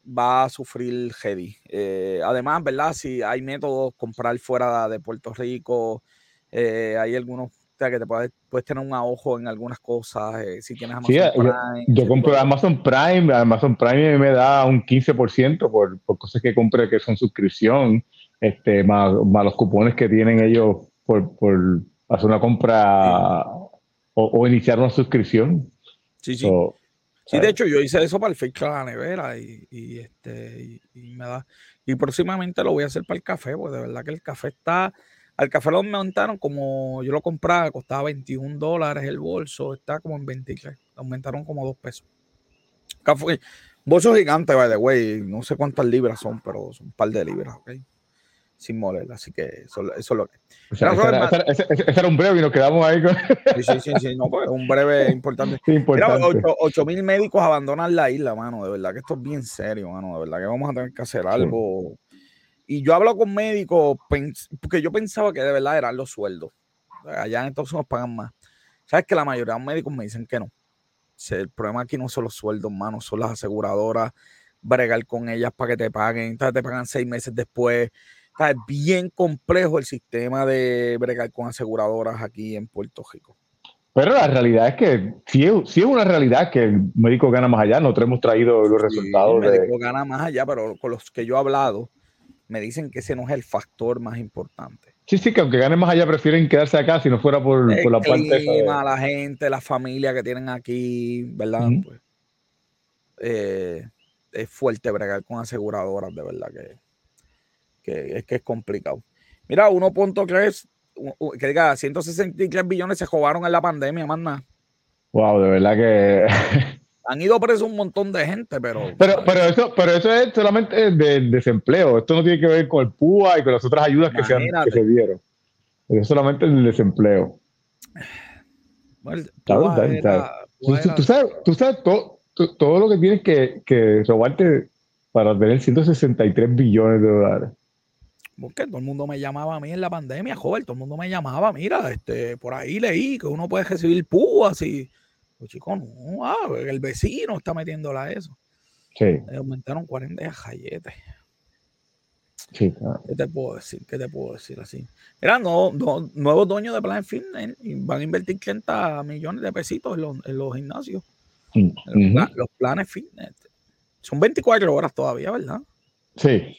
[SPEAKER 1] va a sufrir heavy. Eh, además, ¿verdad? Si hay métodos, comprar fuera de Puerto Rico, eh, hay algunos que te puedes, puedes tener un ojo en algunas cosas. Eh, si tienes
[SPEAKER 2] Amazon Prime. Yo, compro Amazon Prime, Amazon Prime me da un 15% por, por cosas que compre que son suscripción, este, más, los cupones que tienen ellos por, por hacer una compra o, iniciar una suscripción.
[SPEAKER 1] Sí, sí. Sí, de hecho, yo hice eso para el fecha de la nevera y, y este, y, me da. Y próximamente lo voy a hacer para el café, porque de verdad que el café está. Al café lo aumentaron como yo lo compraba, costaba 21 dólares el bolso, está como en 23. Aumentaron como 2 pesos. Café, bolso gigante, by the way. No sé cuántas libras son, pero son un par de libras, ¿ok? Sin moler, así que eso, eso es lo que.
[SPEAKER 2] ese, era, un breve y nos quedamos ahí con.
[SPEAKER 1] Sí, sí, sí, sí no, pues, un breve importante. importante. Mira, 8 mil médicos abandonan la isla, mano. De verdad que esto es bien serio, mano. De verdad que vamos a tener que hacer algo. Y yo hablo con médicos porque yo pensaba que de verdad eran los sueldos. Allá en Estados Unidos pagan más. Sabes que la mayoría de los médicos me dicen que no. El problema aquí no son los sueldos, mano, son las aseguradoras, bregar con ellas para que te paguen, te pagan seis meses después es bien complejo el sistema de bregar con aseguradoras aquí en Puerto Rico.
[SPEAKER 2] Pero la realidad es que sí, es una realidad que el médico gana más allá. Nosotros hemos traído los resultados.
[SPEAKER 1] El médico gana más allá, pero con los que yo he hablado, me dicen que ese no es el factor más importante.
[SPEAKER 2] Sí, sí, que aunque ganen más allá, prefieren quedarse acá si no fuera por, por la
[SPEAKER 1] parte. Clima, la gente, la familia que tienen aquí, ¿verdad? Pues, eh, es fuerte bregar con aseguradoras, de verdad que que es que es complicado. Mira, 1.3, que diga, 163 billones se robaron en la pandemia, más nada.
[SPEAKER 2] Wow, de verdad que.
[SPEAKER 1] Han ido presos un montón de gente, pero.
[SPEAKER 2] Pero, pero, eso, pero eso es solamente del desempleo. Esto no tiene que ver con el PUA y con las otras ayudas que se, que se, dieron. Es solamente el desempleo. tú, sabes, tú sabes todo, todo, lo que tienes que, que robarte para tener 163 billones de dólares.
[SPEAKER 1] Porque todo el mundo me llamaba a mí en la pandemia, joven, todo el mundo me llamaba, mira, este, por ahí leí que uno puede recibir púas y, pues chico, no, ah, el vecino está metiéndola a eso. Sí. Le aumentaron 40 galletes. Sí, ¿Qué te puedo decir? ¿Qué te puedo decir así? Mira, no, nuevos dueños de Plan Fitness van a invertir 30 millones de pesitos en los, gimnasios. Mm, los, planes fitness. Son 24 horas todavía, ¿verdad?
[SPEAKER 2] Sí.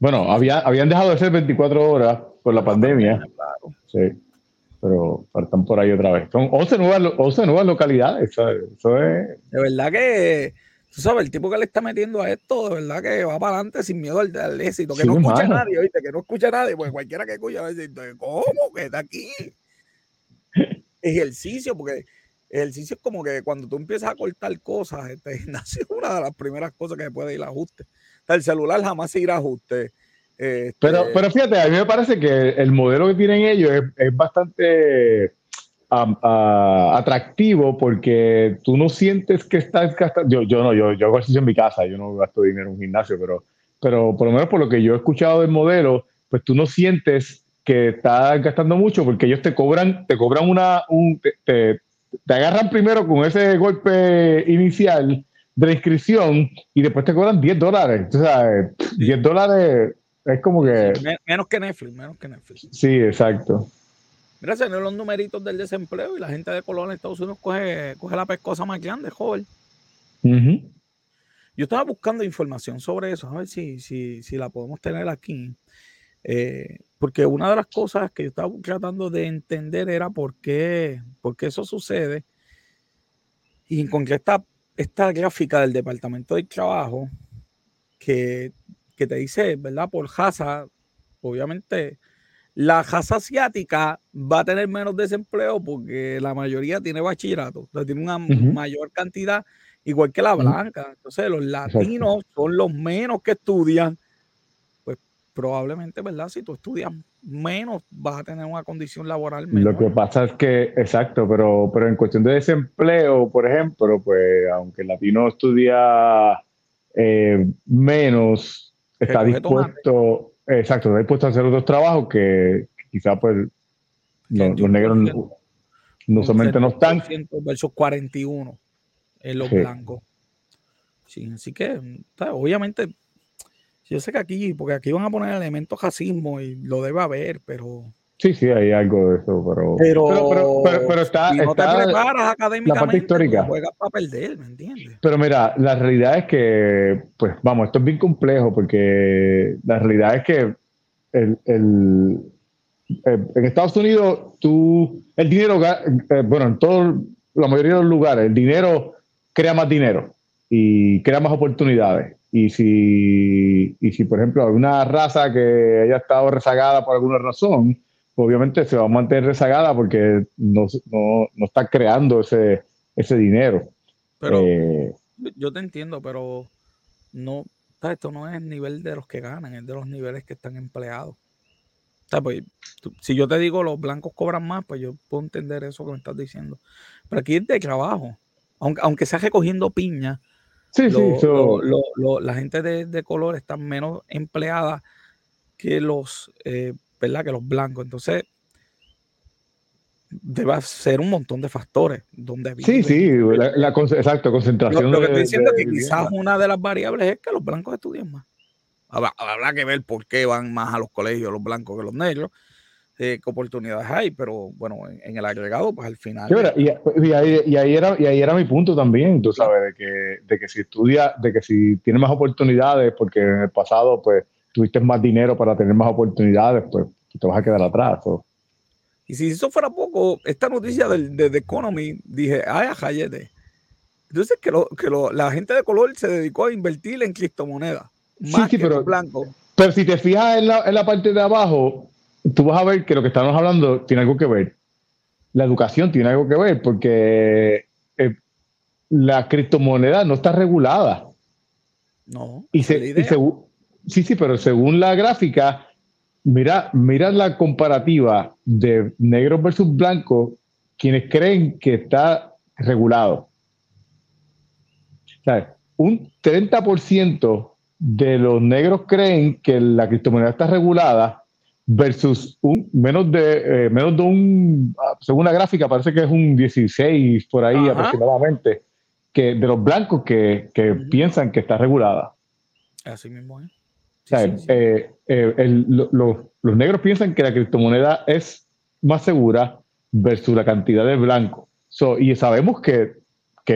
[SPEAKER 2] Bueno, había, habían dejado de ser 24 horas por la pandemia. Sí. Pero están por ahí otra vez. Son 11 nuevas, 11 nuevas localidades. Eso es.
[SPEAKER 1] De verdad que, tú sabes, el tipo que le está metiendo a esto, de verdad que va para adelante sin miedo al, éxito. Que no escucha a nadie, ¿oíste? Que no escucha a nadie, porque cualquiera que escucha va a decir, ¿cómo que está aquí? Ejercicio, porque ejercicio es como que cuando tú empiezas a cortar cosas, este nace una de las primeras cosas que puede ir a ajuste el celular jamás se irá a ajuste.
[SPEAKER 2] Este pero, pero fíjate, a mí me parece que el modelo que tienen ellos es, bastante atractivo porque tú no sientes que estás gastando. Yo, yo no, yo, yo hago ejercicio en mi casa, yo no gasto dinero en un gimnasio, pero, pero por lo menos por lo que yo he escuchado del modelo, pues tú no sientes que estás gastando mucho porque ellos te cobran, te cobran una, un, te, te agarran primero con ese golpe inicial de inscripción y después te cobran 10 dólares. O sea, 10 dólares es como que...
[SPEAKER 1] menos que Netflix, menos que Netflix.
[SPEAKER 2] Sí, exacto.
[SPEAKER 1] Mira, se los numeritos del desempleo y la gente de Colón en Estados Unidos coge, coge la pescosa más grande, joven. Yo estaba buscando información sobre eso, a ver si, si, si la podemos tener aquí. Eh, porque una de las cosas que yo estaba tratando de entender era por qué, por qué eso sucede y con qué está esta gráfica del Departamento del Trabajo que, te dice, ¿verdad? Por raza, obviamente, la raza asiática va a tener menos desempleo porque la mayoría tiene bachillerato, tiene una mayor cantidad, igual que la blanca. Entonces, los latinos son los menos que estudian. Probablemente, ¿verdad? Si tú estudias menos vas a tener una condición laboral
[SPEAKER 2] Lo que pasa es que, exacto, pero, pero en cuestión de desempleo, por ejemplo, pues aunque el latino estudia eh, menos, está dispuesto, exacto, está dispuesto a hacer otros trabajos que quizá pues los, negros no, solamente no están.
[SPEAKER 1] Versus 41 en los blancos. Sí, así que, obviamente, yo sé que aquí, porque aquí van a poner elementos racismo y lo debe haber, pero
[SPEAKER 2] Sí, sí, hay algo de eso, pero.
[SPEAKER 1] Pero, pero, está. Si no te preparas académicamente, la parte histórica. juegas para perder, ¿me entiendes?
[SPEAKER 2] Pero mira, la realidad es que, pues vamos, esto es bien complejo porque la realidad es que el, el, eh, en Estados Unidos, tú. El dinero, eh, bueno, en todo, la mayoría de los lugares, el dinero crea más dinero y crea más oportunidades. Y si, y si, por ejemplo, hay una raza que haya estado rezagada por alguna razón, obviamente se va a mantener rezagada porque no, está creando ese, ese dinero.
[SPEAKER 1] Pero eh, yo te entiendo, pero no, esto no es el nivel de los que ganan, es de los niveles que están empleados. Pues, si yo te digo los blancos cobran más, pues yo puedo entender eso que me estás diciendo. Pero aquí es de trabajo. Aunque, aunque sea recogiendo piña, la gente de, color está menos empleada que los eh, ¿verdad? Que los blancos. Entonces, debe ser un montón de factores donde
[SPEAKER 2] Sí, sí, la, exacto, concentración.
[SPEAKER 1] Lo, que estoy diciendo es que quizás una de las variables es que los blancos estudian más. Habrá, que ver por qué van más a los colegios los blancos que los negros, eh, qué oportunidades hay, pero bueno, en, el agregado, pues al final.
[SPEAKER 2] y, ahí, era, y ahí era mi punto también, tú sabes, de que, de que si estudia, de que si tienes más oportunidades, porque en el pasado, pues tuviste más dinero para tener más oportunidades, pues te vas a quedar atrás.
[SPEAKER 1] Y si eso fuera poco, esta noticia del, de The Economy, dije, ay, ajayete. Entonces, que, lo, que lo, la gente de color se dedicó a invertir en criptomonedas. Más sí, sí,
[SPEAKER 2] pero,
[SPEAKER 1] blanco.
[SPEAKER 2] Pero si te fijas en la, en la parte de abajo, tú vas a ver que lo que estamos hablando tiene algo que ver. La educación tiene algo que ver porque eh, la criptomoneda no está regulada.
[SPEAKER 1] No.
[SPEAKER 2] Y, se, y Sí, sí, pero según la gráfica, mira, mira la comparativa de negros versus blancos, quienes creen que está regulado. un 30% de los negros creen que la criptomoneda está regulada versus un menos de eh, menos de un según la gráfica parece que es un 16 por ahí aproximadamente que de los blancos que, que piensan que está regulada.
[SPEAKER 1] Así mismo es.
[SPEAKER 2] Eh, eh, los negros piensan que la criptomoneda es más segura versus la cantidad de blanco. y sabemos que,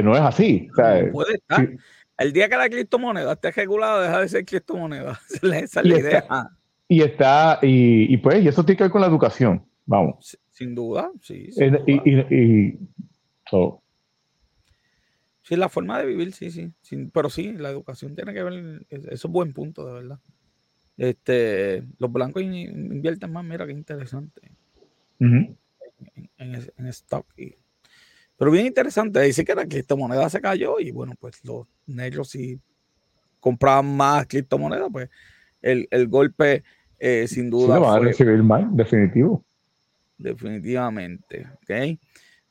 [SPEAKER 2] no es así.
[SPEAKER 1] puede estar. El día que la criptomoneda esté regulada, deja de ser criptomoneda. Esa es la idea.
[SPEAKER 2] Y está, y, pues, y eso tiene que ver con la educación. Vamos.
[SPEAKER 1] Sin duda, sí.
[SPEAKER 2] y,
[SPEAKER 1] Sí, la forma de vivir, sí, sí, Pero sí, la educación tiene que ver. Eso es buen punto, de verdad. Este, los blancos invierten más, mira qué interesante. en, stock. pero bien interesante, dice que la criptomoneda se cayó y bueno, pues los negros si compraban más criptomonedas, pues el, golpe eh, sin duda.
[SPEAKER 2] va a recibir más, definitivo.
[SPEAKER 1] Definitivamente. ¿ok?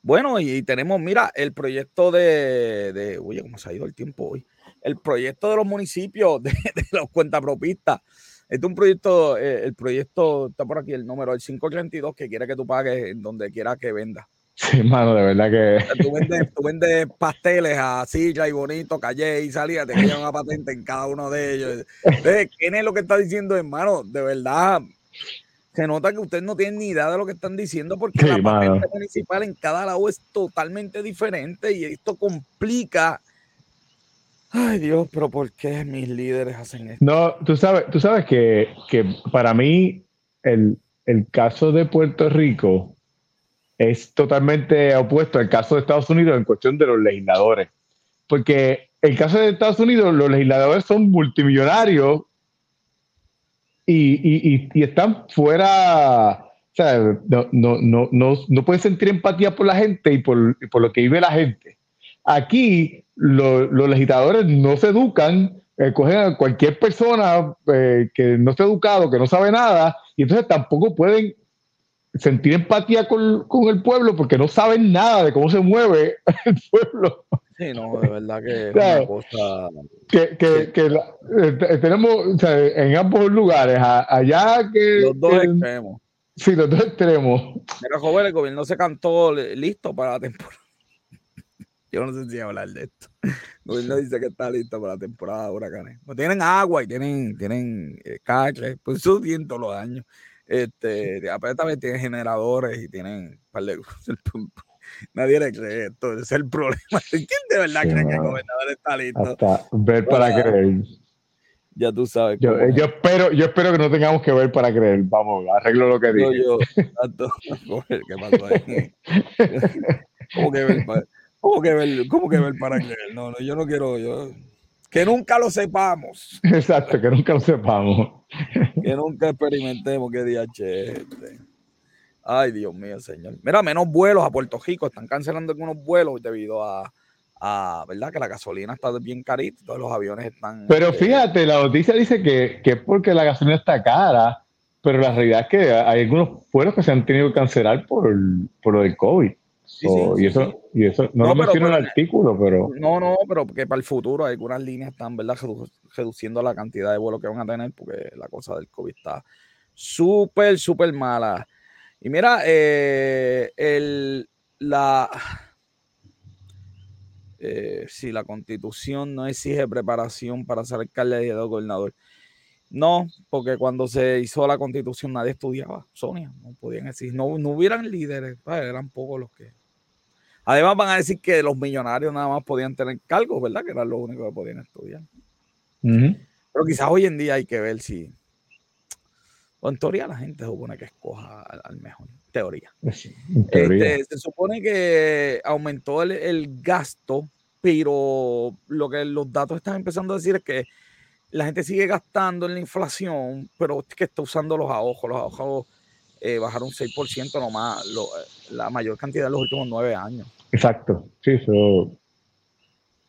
[SPEAKER 1] Bueno, y, tenemos, mira, el proyecto de, de, oye, cómo se ha ido el tiempo hoy, el proyecto de los municipios, de, de los cuentapropistas este es un proyecto, eh, el proyecto está por aquí, el número, el 532, que quiere que tú pagues en donde quiera que venda.
[SPEAKER 2] Sí, mano, de verdad que.
[SPEAKER 1] tú, vendes, pasteles a Silla y Bonito, Calle y Salida, te quedan una patente en cada uno de ellos. ¿quién es lo que está diciendo, hermano? De verdad, se nota que ustedes no tienen ni idea de lo que están diciendo porque la patente municipal en cada lado es totalmente diferente y esto complica Ay Dios, pero ¿por qué mis líderes hacen esto?
[SPEAKER 2] No, tú sabes, tú sabes que, para mí el, caso de Puerto Rico es totalmente opuesto al caso de Estados Unidos en cuestión de los legisladores. Porque el caso de Estados Unidos, los legisladores son multimillonarios y, están fuera, o sea, no, no, no, pueden sentir empatía por la gente y por, por lo que vive la gente. Aquí los legisladores no se educan, eh, cogen a cualquier persona eh, que no esté educado, que no sabe nada, y entonces tampoco pueden sentir empatía con, el pueblo porque no saben nada de cómo se mueve el pueblo.
[SPEAKER 1] Sí, no, de verdad que es una cosa.
[SPEAKER 2] Que, eh, tenemos en ambos lugares, allá que.
[SPEAKER 1] Los dos extremos.
[SPEAKER 2] Sí, los dos extremos.
[SPEAKER 1] Pero joven, el gobierno se cantó listo para la temporada Yo no sé si hablar de esto. No dice que está listo para la temporada de huracanes. Pues tienen agua y tienen, tienen eh, pues eso tienen todos los años. Este, aparte tienen generadores y tienen par de Nadie le cree esto, ese es el problema. ¿Quién de verdad cree que el gobernador está listo?
[SPEAKER 2] Hasta ver para creer.
[SPEAKER 1] Ya tú sabes.
[SPEAKER 2] Yo, yo, espero, yo espero que no tengamos que ver para creer. Vamos, arreglo lo que digo. Yo, ¿Qué pasó ahí?
[SPEAKER 1] ¿Cómo que ver para, cómo que ver, cómo que ver para creer? No, no, yo no quiero. Yo, que nunca lo sepamos.
[SPEAKER 2] Exacto, que nunca lo sepamos.
[SPEAKER 1] que nunca experimentemos que DH este. Ay, Dios mío, señor. Mira, menos vuelos a Puerto Rico. Están cancelando algunos vuelos debido a, a ¿verdad? Que la gasolina está bien carita. Todos los aviones están.
[SPEAKER 2] Pero eh, fíjate, la noticia dice que, que es porque la gasolina está cara. Pero la realidad es que hay algunos vuelos que se han tenido que cancelar por, por lo del COVID y, eso, y eso no, lo menciono en el artículo, pero.
[SPEAKER 1] No, no, pero que para el futuro algunas líneas están, ¿verdad? reduciendo la cantidad de vuelos que van a tener porque la cosa del COVID está súper, súper mala. Y mira, eh, el, la. Eh, si la constitución no exige preparación para ser alcalde de gobernador. No, porque cuando se hizo la constitución nadie estudiaba, Sonia, no podían decir, no, no hubieran líderes, eran pocos los que Además van a decir que los millonarios nada más podían tener cargos, ¿verdad? Que eran los únicos que podían estudiar. Pero quizás hoy en día hay que ver si... O en teoría la gente se supone que escoja al, mejor. Teoría. Este, se supone que aumentó el, gasto, pero lo que los datos están empezando a decir es que la gente sigue gastando en la inflación, pero es que está usando los ahorros. Los ahorros eh, bajaron un 6% nomás, lo, la mayor cantidad de los últimos nueve años.
[SPEAKER 2] Exacto, sí, eso,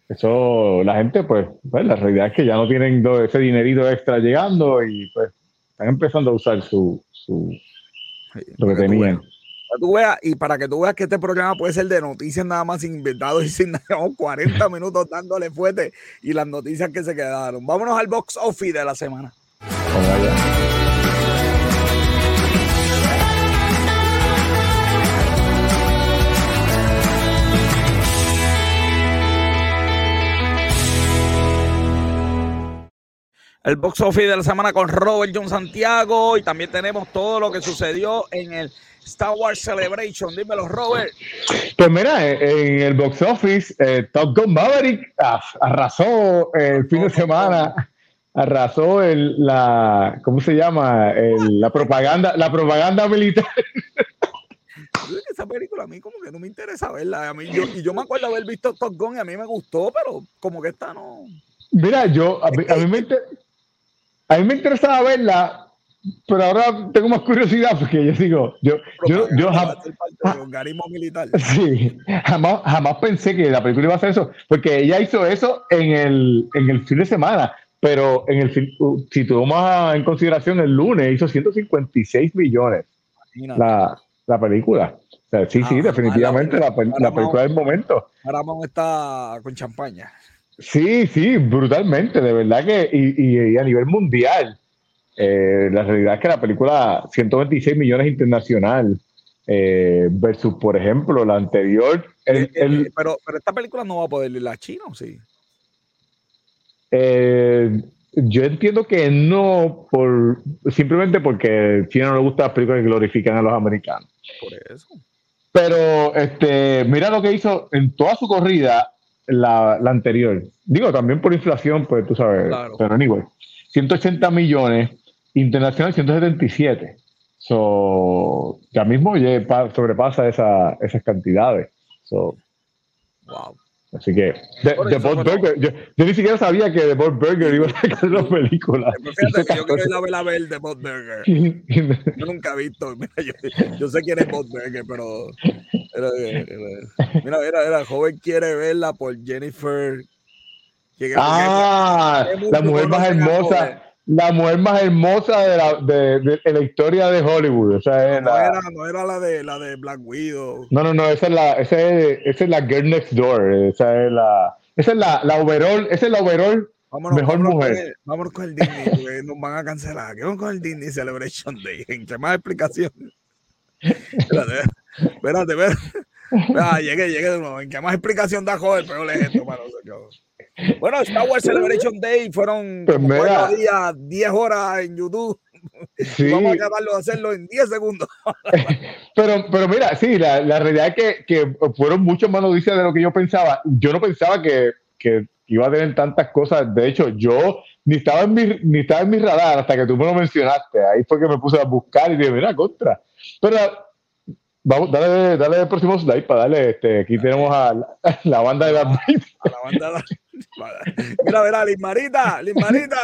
[SPEAKER 2] eso la gente, pues, pues, la realidad es que ya no tienen ese dinerito extra llegando y pues están empezando a usar su, su lo que tenían.
[SPEAKER 1] y para que tú veas que este programa puede ser de noticias nada más inventados y sin nada, 40 minutos dándole fuerte y las noticias que se quedaron. Vámonos al box office de la semana. El box office de la semana con Robert John Santiago y también tenemos todo lo que sucedió en el Star Wars Celebration. Dímelo, Robert.
[SPEAKER 2] Pues mira, en el box office, eh, Top Gun Maverick arrasó el fin de semana. Arrasó el, la, ¿cómo se llama? la propaganda, la propaganda militar.
[SPEAKER 1] Esa película a mí como que no me interesa verla. A mí, yo, y yo me acuerdo haber visto Top Gun y a mí me gustó, pero como que esta no.
[SPEAKER 2] Mira, yo, a mí, a mí me, a mí me interesaba verla, pero ahora tengo más curiosidad porque yo digo, yo, yo, yo jamás,
[SPEAKER 1] militar.
[SPEAKER 2] Sí, jamás, jamás pensé que la película iba a hacer eso, porque ella hizo eso en el, en el fin de semana, pero en el si tomamos en consideración el lunes, hizo 156 millones la, la película. sí, sí, ah, definitivamente la, la, película del momento.
[SPEAKER 1] Paramount está con champaña.
[SPEAKER 2] Sí, sí, brutalmente, de verdad que, y, a nivel mundial, eh, la realidad es que la película 126 millones internacional eh, versus, por ejemplo, la anterior.
[SPEAKER 1] Eh, pero, pero esta película no va a poder ir a China, ¿o sí?
[SPEAKER 2] yo entiendo que no, por simplemente porque China no le gusta las películas que glorifican a los americanos.
[SPEAKER 1] Por eso.
[SPEAKER 2] Pero este, mira lo que hizo en toda su corrida la, la, anterior. Digo, también por inflación, pues tú sabes, pero anyway. 180 millones, internacional 177. So, ya mismo sobrepasa esa, esas cantidades. So,
[SPEAKER 1] wow.
[SPEAKER 2] Así que, The, Bob Burger, yo, ni siquiera sabía que The Bob Burger iba a sacar la película.
[SPEAKER 1] yo quiero ir a ver a ver The Bob Burger. yo nunca he visto, mira, yo, yo, sé quién es Bob Burger, pero mira, mira, mira, joven quiere verla por Jennifer.
[SPEAKER 2] ah, la mujer más hermosa la mujer más hermosa de la, de, de, la historia de Hollywood. O sea,
[SPEAKER 1] no, era, no, era, la de la de Black Widow.
[SPEAKER 2] No, no, no, esa es la, esa es, esa es la Girl Next Door. Esa es la, esa es la, la overall, esa es la overall vámonos, mejor mujer.
[SPEAKER 1] vámonos con el Disney, porque nos van a cancelar. Vamos con el Disney Celebration Day. Entre más explicación. espérate, espérate, espérate. Ah, llegué, llegué de nuevo. ¿En qué más explicación da joder? Pero le esto para Bueno, Star Wars Celebration Day fueron pues días, 10 horas en YouTube. Vamos a acabarlo de hacerlo en 10 segundos.
[SPEAKER 2] pero, pero mira, sí, la, la realidad es que, que, fueron mucho más noticias de lo que yo pensaba. Yo no pensaba que, que iba a tener tantas cosas. De hecho, yo ni estaba en mi, ni estaba en mi radar hasta que tú me lo mencionaste. Ahí fue que me puse a buscar y dije, mira, contra. Pero vamos, dale, dale el próximo slide para darle. Este, aquí tenemos a la, banda de la, a la banda de
[SPEAKER 1] Mira, verá, Lismarita, Lismarita,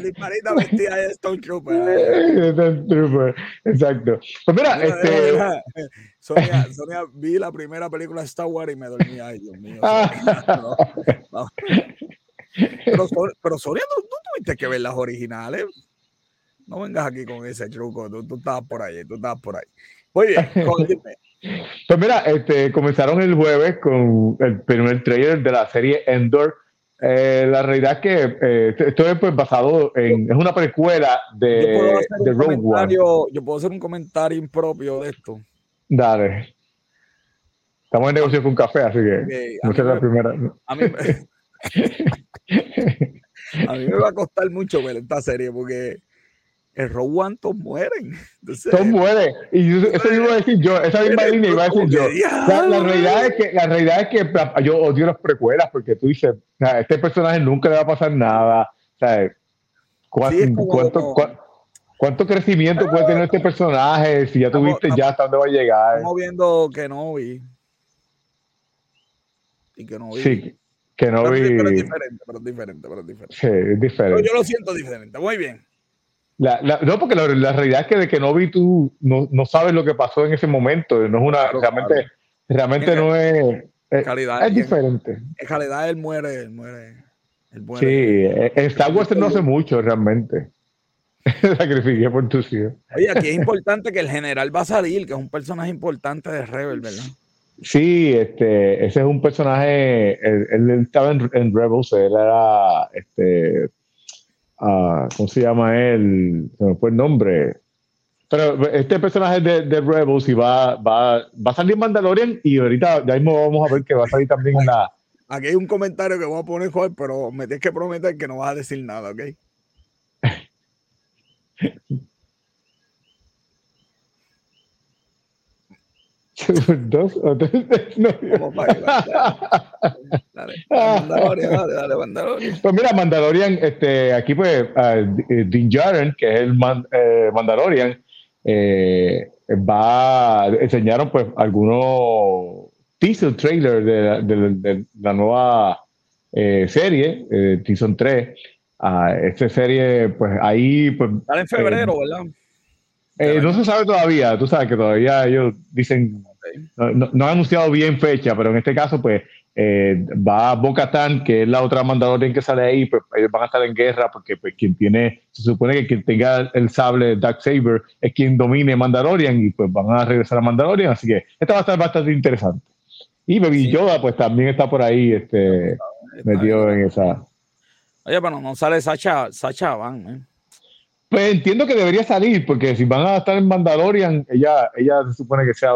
[SPEAKER 1] Lismarita vestida de Stone Trooper.
[SPEAKER 2] Stone Trooper, exacto. Pues mira, este.
[SPEAKER 1] Sonia, Sonia, vi la primera película de Star Wars y me dormí. Ay, Dios mío. Pero, pero Sonia, ¿tú, ¿tú, tuviste que ver las originales. No vengas aquí con ese truco. Tú, tú estabas por ahí, tú estabas por ahí. Muy bien,
[SPEAKER 2] Pues mira, este, comenzaron el jueves con el primer trailer de la serie Endor. Eh, la realidad es que eh, esto es pues, basado en. Es una precuela de, de Rogue One.
[SPEAKER 1] Yo puedo hacer un comentario impropio de esto.
[SPEAKER 2] Dale. Estamos en negocio con café, así que no es la primera.
[SPEAKER 1] A mí, a mí me va a costar mucho ver esta serie porque el Rogue One todos mueren.
[SPEAKER 2] todos mueren. Y eso iba a decir yo, esa misma línea iba a decir yo. La, realidad es que, la realidad es que yo odio las precuelas porque tú dices, este personaje nunca le va a pasar nada. ¿Cuánto, cuánto, crecimiento puede tener este personaje? Si ya tuviste ya hasta dónde va a llegar.
[SPEAKER 1] Estamos viendo que no vi. Y que no vi.
[SPEAKER 2] Sí, que no vi.
[SPEAKER 1] Pero es diferente, pero es diferente, pero es diferente.
[SPEAKER 2] Sí, es diferente.
[SPEAKER 1] yo lo siento diferente. Muy bien.
[SPEAKER 2] La, no, porque la, realidad es que de que no vi tú no, no, sabes lo que pasó en ese momento. No es una, realmente, realmente no es. Es, calidad, es diferente.
[SPEAKER 1] En calidad él muere, él muere. Él
[SPEAKER 2] muere. Sí, en Star Wars no hace mucho realmente. Sacrifiqué por tus hijos.
[SPEAKER 1] Oye, aquí es importante que el general va a salir, que es un personaje importante de Rebel, ¿verdad?
[SPEAKER 2] Sí, este, ese es un personaje, él, estaba en, en, Rebels, él era este, ¿cómo se llama él? Se me fue el nombre. Pero este personaje de, de Rebels y va, va, va a salir en Mandalorian y ahorita ya mismo vamos a ver que va a salir también en la...
[SPEAKER 1] Aquí hay un comentario que voy a poner, joder, pero me tienes que prometer que no vas a decir nada, ¿ok?
[SPEAKER 2] dos o tres Dale, Mandalorian, dale, dale, Mandalorian. Pues mira, Mandalorian, este, aquí pues uh, Din Djarin, que es el eh, Mandalorian, eh, va, enseñaron pues algunos teaser trailer de, de, la nueva eh, serie, eh, Season 3. Uh, esta serie, pues ahí... Pues,
[SPEAKER 1] en febrero, ¿verdad?
[SPEAKER 2] Eh, no se sabe todavía, tú sabes que todavía ellos dicen, no, no, han anunciado bien fecha, pero en este caso, pues eh, va Bo-Katan, que es la otra Mandalorian que sale ahí, pues ellos van a estar en guerra porque pues, quien tiene, se supone que quien tenga el sable Dark Saber es quien domine Mandalorian y pues van a regresar a Mandalorian, así que esta va a estar bastante interesante. Y Baby Yoda, pues también está por ahí, este, metido en esa.
[SPEAKER 1] Oye, pero no sale Sacha, Sacha Van, ¿eh?
[SPEAKER 2] Pues entiendo que debería salir, porque si van a estar en Mandalorian, ella, ella se supone que sea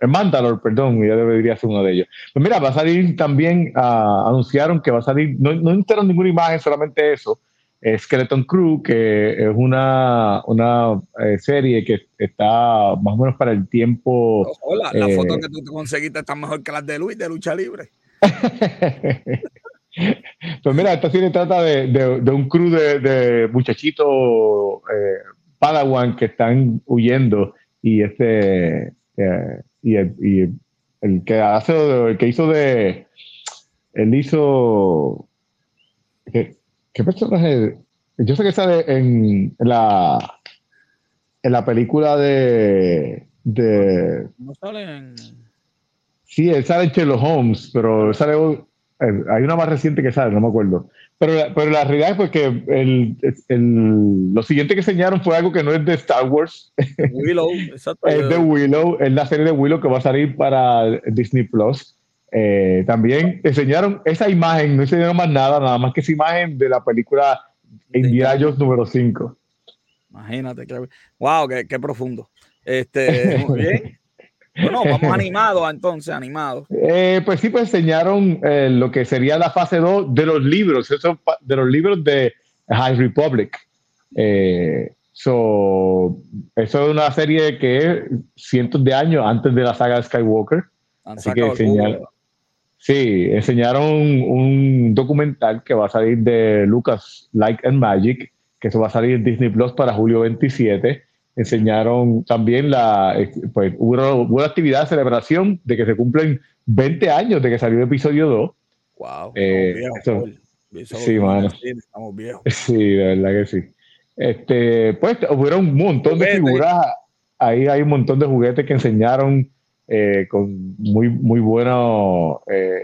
[SPEAKER 2] en Mandalor, perdón, ella debería ser uno de ellos. Pues mira, va a salir también, uh, anunciaron que va a salir, no, no ninguna imagen, solamente eso, Skeleton Crew, que es una, una eh, serie que está más o menos para el tiempo.
[SPEAKER 1] Hola, la eh, foto que tú conseguiste está mejor que las de Luis de lucha libre.
[SPEAKER 2] Pues mira, esta serie trata de, de, un crew de, muchachitos eh, Padawan que están huyendo y este eh, y, el, que hace el que hizo de él hizo ¿qué, personaje? Yo sé que sale en la en la película de de
[SPEAKER 1] no sale en
[SPEAKER 2] Sí, él sale en Sherlock Holmes, pero sale hay una más reciente que sale, no me acuerdo. Pero, pero la realidad es porque el, el, lo siguiente que enseñaron fue algo que no es de Star Wars.
[SPEAKER 1] Willow, exacto.
[SPEAKER 2] es de Willow, es la serie de Willow que va a salir para Disney Plus. Eh, también enseñaron esa imagen, no enseñaron más nada, nada más que esa imagen de la película Indiana Jones número 5.
[SPEAKER 1] Imagínate, wow, qué, qué profundo. Este, muy bien. Bueno, vamos animados entonces, animados.
[SPEAKER 2] Eh, pues sí, pues enseñaron eh, lo que sería la fase 2 de los libros, eso, de los libros de High Republic. Eh, eso es una serie que es cientos de años antes de la saga de Skywalker. Así que enseñaron, sí, enseñaron un, documental que va a salir de Lucas Like and Magic, que eso va a salir en Disney Plus para julio 27 enseñaron también la, pues hubo, una actividad de celebración de que se cumplen 20 años de que salió el episodio 2.
[SPEAKER 1] Wow. Eh,
[SPEAKER 2] sí, mano. Estamos viejos. Sí, de verdad que sí. Este, pues hubo un montón de figuras. Ahí hay un montón de juguetes que enseñaron eh, con muy, muy buenos. Eh,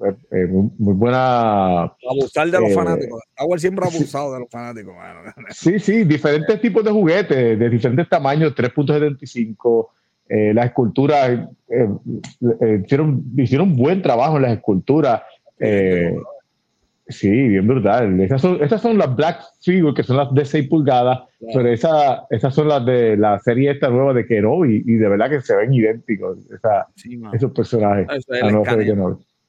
[SPEAKER 2] eh, muy, buena.
[SPEAKER 1] Abusar de los eh, fanáticos. Howard siempre ha abusado de los fanáticos.
[SPEAKER 2] Sí, sí, diferentes tipos de juguetes, de diferentes tamaños, 3.75. Eh, las esculturas eh, hicieron, hicieron buen trabajo en las esculturas. sí, bien brutal. Esas son, esas son las Black Figure, que son las de 6 pulgadas, pero esa, esas son las de la serie esta nueva de Kenobi, y, de verdad que se ven idénticos esa, esos personajes. Eso
[SPEAKER 1] es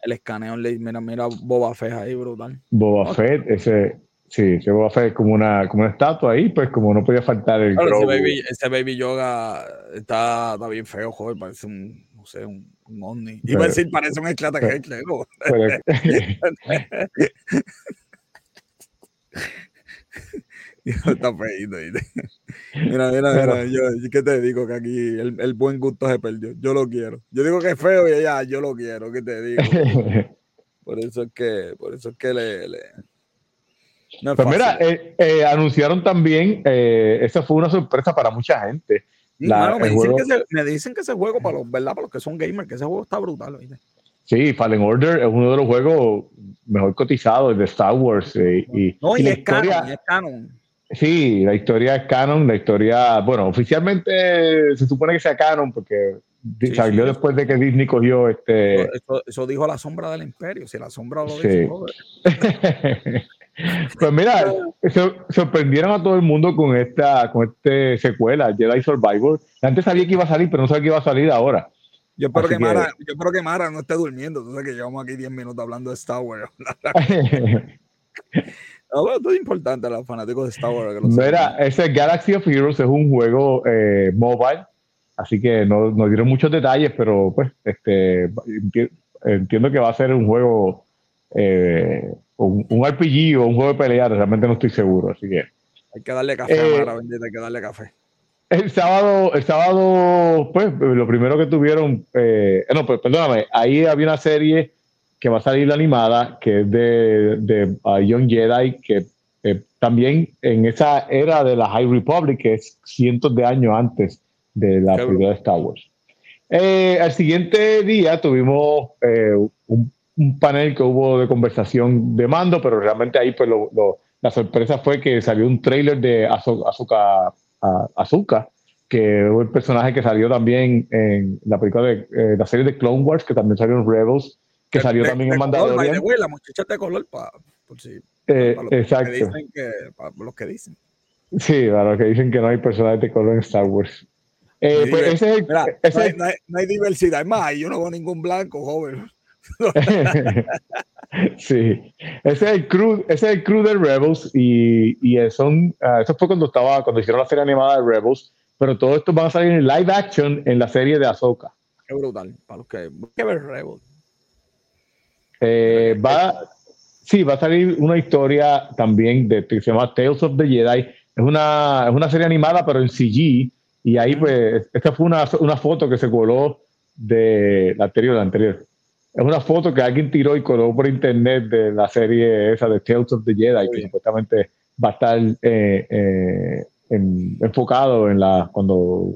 [SPEAKER 1] el escaneo, mira, mira Boba Fett ahí, brutal.
[SPEAKER 2] Boba Fett, ese, sí, ese Boba Fett es como una, como una estatua ahí, pues como no podía faltar el
[SPEAKER 1] ese, baby, ese baby, Yoga está, está bien feo, joder, parece un, no sé, un, un ovni. Iba a decir, parece un extraterrestre. está feíto. Mira, mira, mira, yo, ¿qué te digo? Que aquí el, el, buen gusto se perdió. Yo lo quiero. Yo digo que es feo y ya, yo lo quiero, ¿qué te digo? por eso es que, por eso es que le... le
[SPEAKER 2] pues mira, eh, eh, anunciaron también, eh, esa fue una sorpresa para mucha gente.
[SPEAKER 1] La, me, dicen que ese, me, dicen que ese, juego, para los, ¿verdad? para los que son gamers, que ese juego está brutal. ¿viste?
[SPEAKER 2] Sí, Fallen Order es uno de los juegos mejor cotizados de Star Wars. y,
[SPEAKER 1] no, y, es, canon, es canon.
[SPEAKER 2] Sí, la historia es canon, la historia, bueno, oficialmente se supone que sea canon porque salió después de que Disney cogió este...
[SPEAKER 1] Eso, dijo la sombra del imperio, si la sombra lo dijo.
[SPEAKER 2] pues mira, sorprendieron a todo el mundo con esta con este secuela, Jedi Survivor. Antes sabía que iba a salir, pero no sabía que iba a salir ahora.
[SPEAKER 1] Yo espero, que, Mara, yo espero que Mara no esté durmiendo. Tú sabes que llevamos aquí 10 minutos hablando de Star Wars. No, es importante a los fanáticos de Star Wars.
[SPEAKER 2] Mira, ese Galaxy of Heroes es un juego eh, mobile, así que no, no, dieron muchos detalles, pero pues este entiendo que va a ser un juego, eh, un, RPG o un juego de pelear, realmente no estoy seguro, así que...
[SPEAKER 1] Hay que darle café a Mara, bendita, hay que darle café.
[SPEAKER 2] El sábado, el sábado, pues, lo primero que tuvieron, eh, no, pues, perdóname, ahí había una serie que va a salir la animada, que es de, de uh, Young Jedi, que eh, también en esa era de la High Republic, que es cientos de años antes de la película de Star Wars. Eh, al siguiente día tuvimos eh, un, panel que hubo de conversación de mando, pero realmente ahí pues lo, la sorpresa fue que salió un trailer de Azuka, Azuka que es el personaje que salió también en la película de la serie de Clone Wars, que también salió en Rebels, que salió también en Mandalorian.
[SPEAKER 1] la muchacha de color, para, por si,
[SPEAKER 2] eh, exacto.
[SPEAKER 1] para los que dicen.
[SPEAKER 2] Sí, para los que dicen que no hay personajes de color en Star Wars. Eh, pues ese es ese
[SPEAKER 1] no, hay, no, hay, diversidad. Es más, yo no veo ningún blanco, joven.
[SPEAKER 2] sí, ese es el crew, ese es el crew de Rebels y, y son, uh, eso fue cuando estaba, cuando hicieron la serie animada de Rebels, pero todo esto va a salir en live action en la serie de Ahsoka.
[SPEAKER 1] Qué brutal, para los que, que ver Rebels.
[SPEAKER 2] Eh, va, sí, va a salir una historia también de, que se llama Tales of the Jedi. Es una, es una serie animada, pero en CG. Y ahí, pues, esta fue una, una foto que se coló de la anterior, la anterior. Es una foto que alguien tiró y coló por internet de la serie esa de Tales of the Jedi, que supuestamente va a estar eh, eh, enfocado en la cuando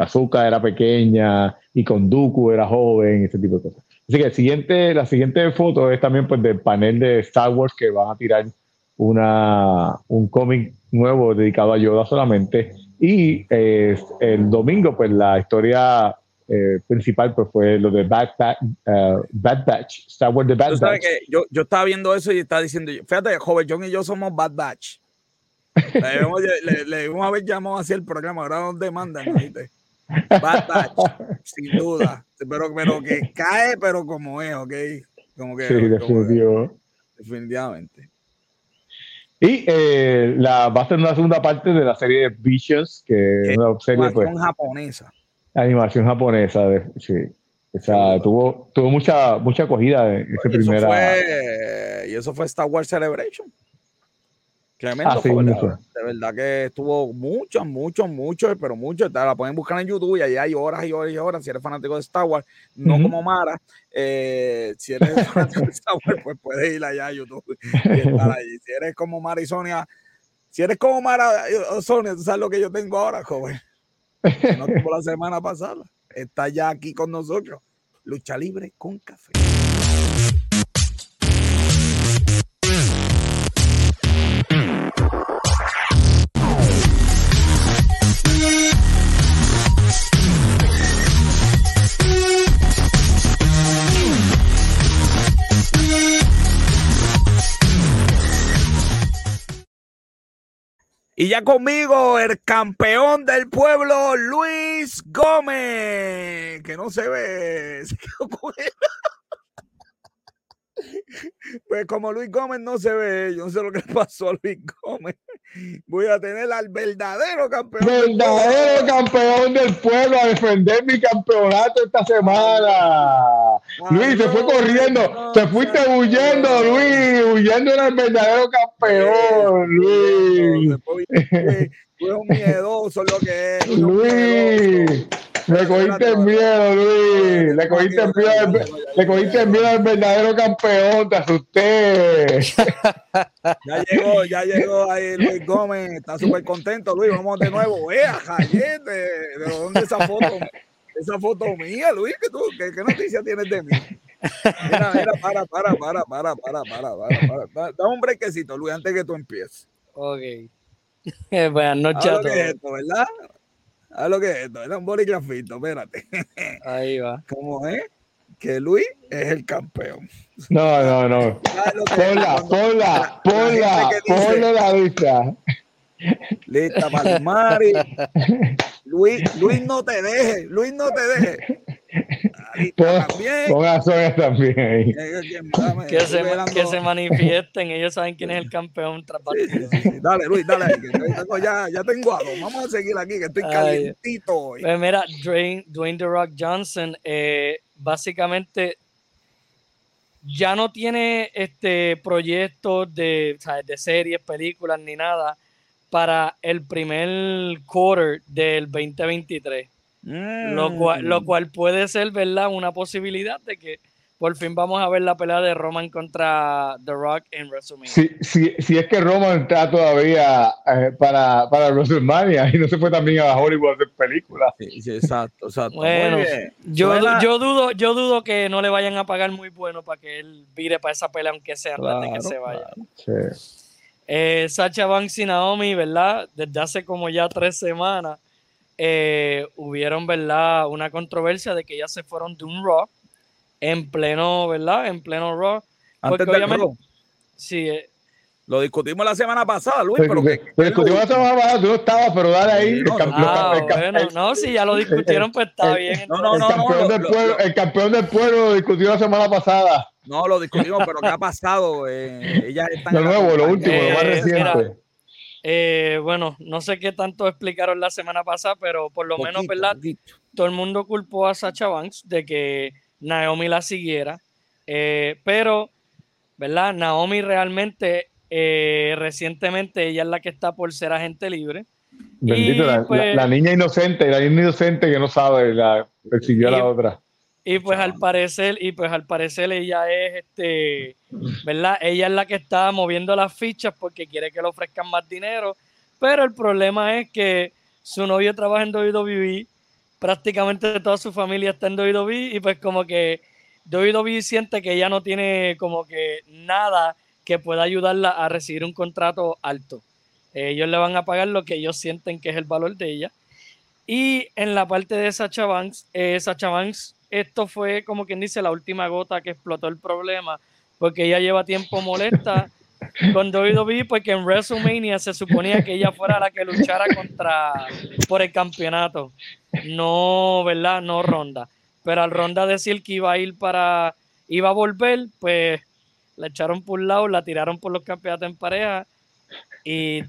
[SPEAKER 2] Azuka era pequeña y con Dooku era joven, ese tipo de cosas. Así que el siguiente, la siguiente foto es también pues, del panel de Star Wars que van a tirar una, un cómic nuevo dedicado a Yoda solamente. Y eh, el domingo, pues la historia eh, principal pues, fue lo de Bad, uh, Bad, Batch, Star Wars de Bad Batch.
[SPEAKER 1] Que yo, yo estaba viendo eso y estaba diciendo, fíjate, joven John y yo somos Bad Batch. le, debemos, le, haber llamado así el programa, ahora nos demandan. Bad Batch, sin duda. Pero, pero que cae, pero como es, ¿ok? Como que. Sí, definitivamente.
[SPEAKER 2] Y eh, la, va a ser una segunda parte de la serie de Visions, que es una serie
[SPEAKER 1] pues, animación japonesa.
[SPEAKER 2] Animación japonesa, sí. O sea, tuvo, tuvo mucha, mucha acogida en esa primera.
[SPEAKER 1] y eso fue Star Wars Celebration. Tremendo ah, de verdad que estuvo mucho, mucho, mucho, pero mucho. La pueden buscar en YouTube y ahí hay horas y horas y horas. Si eres fanático de Star Wars, no como Mara, eh, si eres fanático de Star Wars, pues puedes ir allá a YouTube y estar ahí. Si eres como Mara y Sonia, si eres como Mara o Sonia, tú sabes lo que yo tengo ahora, joven. No tuvo la semana pasada. Está ya aquí con nosotros. Lucha libre con café. Y ya conmigo el campeón del pueblo, Luis Gómez, que no se ve. Pues como Luis Gómez no se ve, yo no sé lo que pasó a Luis Gómez. Voy a tener al verdadero campeón.
[SPEAKER 2] Verdadero campeón del pueblo a defender mi campeonato esta semana. Luis, se fue corriendo, se fuiste huyendo, Luis, huyendo era el verdadero campeón, Luis.
[SPEAKER 1] Tú eres un miedoso lo que es.
[SPEAKER 2] Luis. Le cogiste miedo, Luis. Le cogiste miedo, le cogiste miedo al verdadero campeón. Te asusté.
[SPEAKER 1] Ya llegó, ya llegó ahí Luis Gómez. Está súper contento, Luis. Vamos de nuevo. Vea, Jayete. ¿De dónde esa foto? Esa foto mía, Luis. ¿Qué, tú, qué, qué noticia tienes de mí? Mira, mira, para, para, para, para, para, para, para, para. Da un brequecito, Luis, antes que tú empieces.
[SPEAKER 3] Ok. Buenas noches a todos.
[SPEAKER 1] Esto, ¿verdad? A lo que es esto, es un boligrafito, espérate.
[SPEAKER 3] Ahí va.
[SPEAKER 1] ¿Cómo es? Que Luis es el campeón.
[SPEAKER 2] No, no, no. Ponla, ponla, ponla, ponla la lista.
[SPEAKER 1] Lista para Mari. Luis, Luis no te deje, Luis no te deje.
[SPEAKER 2] Ponga también ahí.
[SPEAKER 3] Que se, que se, manifiesten, ellos saben quién es el campeón tras
[SPEAKER 1] Dale, Luis, dale. ya, ya tengo algo. Vamos a seguir aquí, que estoy calientito.
[SPEAKER 3] Pues mira, Dwayne, Dwayne The Rock Johnson, eh, básicamente ya no tiene este proyectos de, de series, películas ni nada para el primer quarter del 2023. Lo, cual, lo mm. cual puede ser, ¿verdad? Una posibilidad de que por fin vamos a ver la pelea de Roman contra The Rock en WrestleMania.
[SPEAKER 2] Si, si, es que Roman está todavía eh, para, para WrestleMania y no se fue también a Hollywood a hacer películas.
[SPEAKER 1] Sí, exacto, exacto.
[SPEAKER 3] Bueno, yo, yo, dudo, yo dudo que no le vayan a pagar muy bueno para que él vire para esa pelea, aunque sea antes de que se vaya. Eh, Sacha Banks y Naomi, ¿verdad? Desde hace como ya tres semanas eh, hubieron, ¿verdad? Una controversia de que ellas se fueron de un Raw en pleno, ¿verdad? En pleno Raw.
[SPEAKER 1] Obviamente,
[SPEAKER 3] sí, eh,
[SPEAKER 1] lo discutimos la semana pasada, Luis. Pero
[SPEAKER 2] que, lo discutimos la semana pasada, tú no estabas, pero dale ahí.
[SPEAKER 3] No, el ah, bueno, no, si ya lo discutieron, pues está bien.
[SPEAKER 2] No, no, no. El campeón, del, pueblo, el campeón del pueblo lo discutió la semana pasada.
[SPEAKER 1] No, lo discutimos, pero ¿qué ha pasado? Eh, ellas están
[SPEAKER 2] lo nuevo, lo último, lo más reciente.
[SPEAKER 3] Eh, bueno, no sé qué tanto explicaron la semana pasada, pero por lo menos, ¿verdad? Todo el mundo culpó a Sacha Banks de que Naomi la siguiera, eh, pero, ¿verdad? Naomi realmente, eh, recientemente, ella es la que está por ser agente libre.
[SPEAKER 2] Bendito, pues la, niña inocente, la niña inocente que no sabe, la persiguió a la otra.
[SPEAKER 3] Y pues al parecer, y pues al parecer ella es este, ¿verdad? Ella es la que está moviendo las fichas porque quiere que le ofrezcan más dinero. Pero el problema es que su novio trabaja en WWE, prácticamente toda su familia está en WWE, y pues como que WWE siente que ella no tiene como que nada que pueda ayudarla a recibir un contrato alto. Ellos le van a pagar lo que ellos sienten que es el valor de ella. Y en la parte de Sacha Banks, eh, Sacha Banks esto fue como quien dice la última gota que explotó el problema, porque ella lleva tiempo molesta con WWE porque en WrestleMania se suponía que ella fuera la que luchara contra por el campeonato. No, ¿verdad? No Ronda. Pero al Ronda decir que iba a ir para iba a volver, pues la echaron por un lado, la tiraron por los campeonatos en pareja y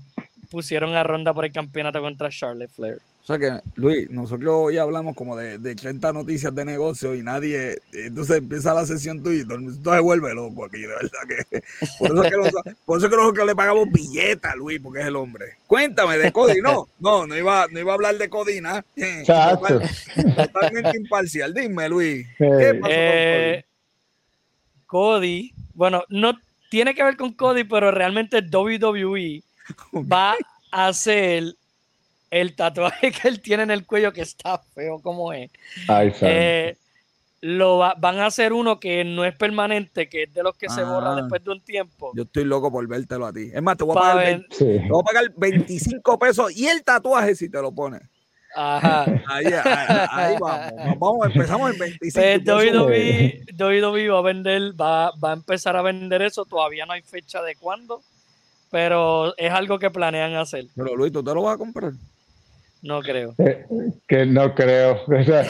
[SPEAKER 3] pusieron a Ronda por el campeonato contra Charlotte Flair.
[SPEAKER 1] O sea que, Luis, nosotros hoy hablamos como de, de 30 noticias de negocio y nadie, entonces empieza la sesión tuya y todo el mundo se vuelve loco aquí, de verdad que. Por eso que, por eso que nosotros le pagamos billeta a Luis, porque es el hombre. Cuéntame de Cody, no, no, no iba, no iba a hablar de Codina. Total, totalmente imparcial. Dime, Luis, ¿qué pasó
[SPEAKER 3] eh, con Cody? Cody, bueno, no tiene que ver con Cody, pero realmente WWE va a hacer el tatuaje que él tiene en el cuello, que está feo como es, eh, lo van a hacer uno que no es permanente, que es de los que se borra ah. después de un tiempo.
[SPEAKER 1] Yo estoy loco por vértelo a ti. Es más, te voy a, pagar, voy a pagar 25 pesos y el tatuaje si te lo pones. Ajá. Ahí, ahí, vamos. vamos. Empezamos en 25
[SPEAKER 3] pues WWE, va a vender, va, va a empezar a vender eso. Todavía no hay fecha de cuándo, pero es algo que planean hacer.
[SPEAKER 1] Pero Luis, ¿tú te lo vas a comprar?
[SPEAKER 3] No creo.
[SPEAKER 2] Eh, que no creo. Eso,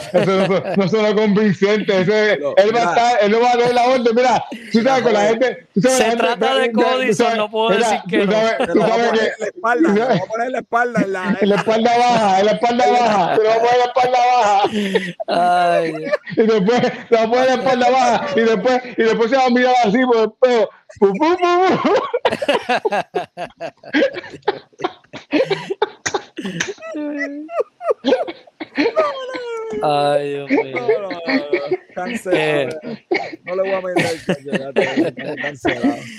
[SPEAKER 2] no, no suena convincente. él, va a estar, él no va a dar la orden. Mira, tú sabes con la gente.
[SPEAKER 3] Se trata de Codison, no puedo decir que
[SPEAKER 2] tú sabes,
[SPEAKER 3] no. Tú
[SPEAKER 2] sabes que.
[SPEAKER 1] La espalda, vamos a poner la espalda en la.
[SPEAKER 2] En la espalda baja, en la espalda baja. Te vamos a poner la espalda baja. Ay. Y después, te vamos a poner la espalda baja. Y después, y después se va a mirar así por el pelo.
[SPEAKER 3] Ay, Dios mío. No, no,
[SPEAKER 1] eh. no, le voy a meter.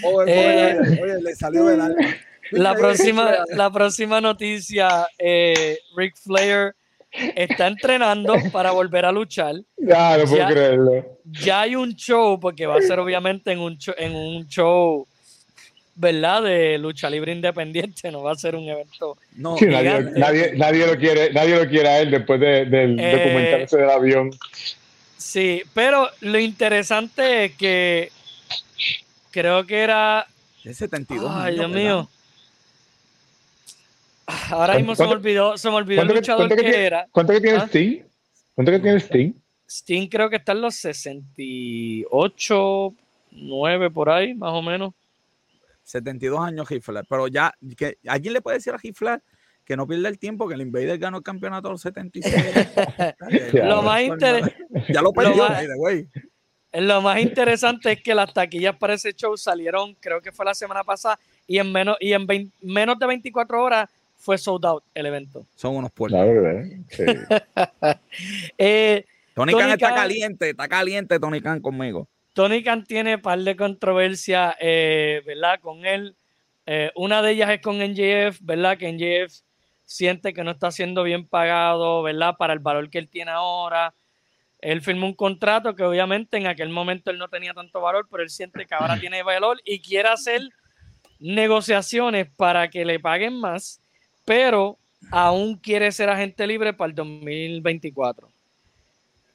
[SPEAKER 1] Oye, eh. oye, le salió del alma.
[SPEAKER 3] La próxima, la próxima noticia, eh, Ric Flair está entrenando para volver a luchar.
[SPEAKER 2] Ya, no puedo creerlo.
[SPEAKER 3] Ya hay un show, porque va a ser obviamente en un en un show ¿verdad? De lucha libre independiente, no va a ser un evento.
[SPEAKER 2] No, nadie, nadie, lo quiere, nadie lo quiere a él después del eh, documentarse del avión.
[SPEAKER 3] Sí, pero lo interesante es que creo que era.
[SPEAKER 1] El 72.
[SPEAKER 3] Ay, Dios mío. Ahora mismo se me olvidó, se me olvidó el luchador que, era.
[SPEAKER 2] ¿Cuánto que tiene ¿Ah? Sting? ¿Cuánto que tiene Sting?
[SPEAKER 3] Sting creo que está en los 68, 9 por ahí, más o menos.
[SPEAKER 1] 72 años Hitler, pero ya, que, ¿alguien le puede decir a Hitler que no pierda el tiempo, que el Invader ganó el campeonato a los 76?
[SPEAKER 3] lo más interesante...
[SPEAKER 1] Ya lo perdió, güey.
[SPEAKER 3] Lo más interesante es que las taquillas para ese show salieron, creo que fue la semana pasada, y en menos, y en menos de 24 horas fue sold out el evento.
[SPEAKER 1] Son unos puertos. Sí.
[SPEAKER 3] eh,
[SPEAKER 1] Tony, Khan está caliente, está caliente Tony Khan conmigo.
[SPEAKER 3] Tony Khan tiene un par de controversias, eh, ¿verdad? Con él. Eh, una de ellas es con NJF, ¿verdad? Que NJF siente que no está siendo bien pagado, ¿verdad? Para el valor que él tiene ahora. Él firmó un contrato que obviamente en aquel momento él no tenía tanto valor, pero él siente que ahora tiene valor y quiere hacer negociaciones para que le paguen más, pero aún quiere ser agente libre para el 2024.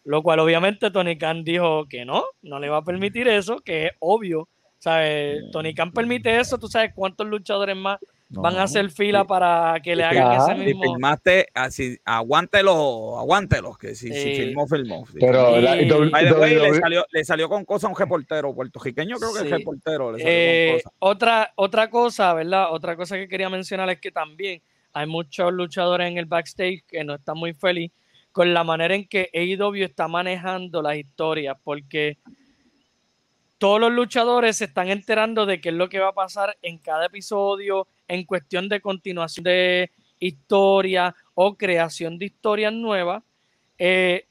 [SPEAKER 3] Lo cual obviamente Tony Khan dijo que no, no le va a permitir eso, que es obvio. ¿sabes? Tony Khan permite eso, tú sabes cuántos luchadores más van a hacer fila para que le hagan ese mismo.
[SPEAKER 1] Si filmaste, así, aguántelo, aguántelo, que si, si filmó, filmó.
[SPEAKER 2] Pero
[SPEAKER 1] le, salió, le salió con cosas a un reportero puertorriqueño, creo que es reportero. Le
[SPEAKER 3] eh, otra, otra cosa, ¿verdad? Otra cosa que quería mencionar es que también hay muchos luchadores en el backstage que no están muy felices con la manera en que AEW está manejando las historias, porque todos los luchadores se están enterando de qué es lo que va a pasar en cada episodio en cuestión de continuación de historia o creación de historias nuevas. Eh,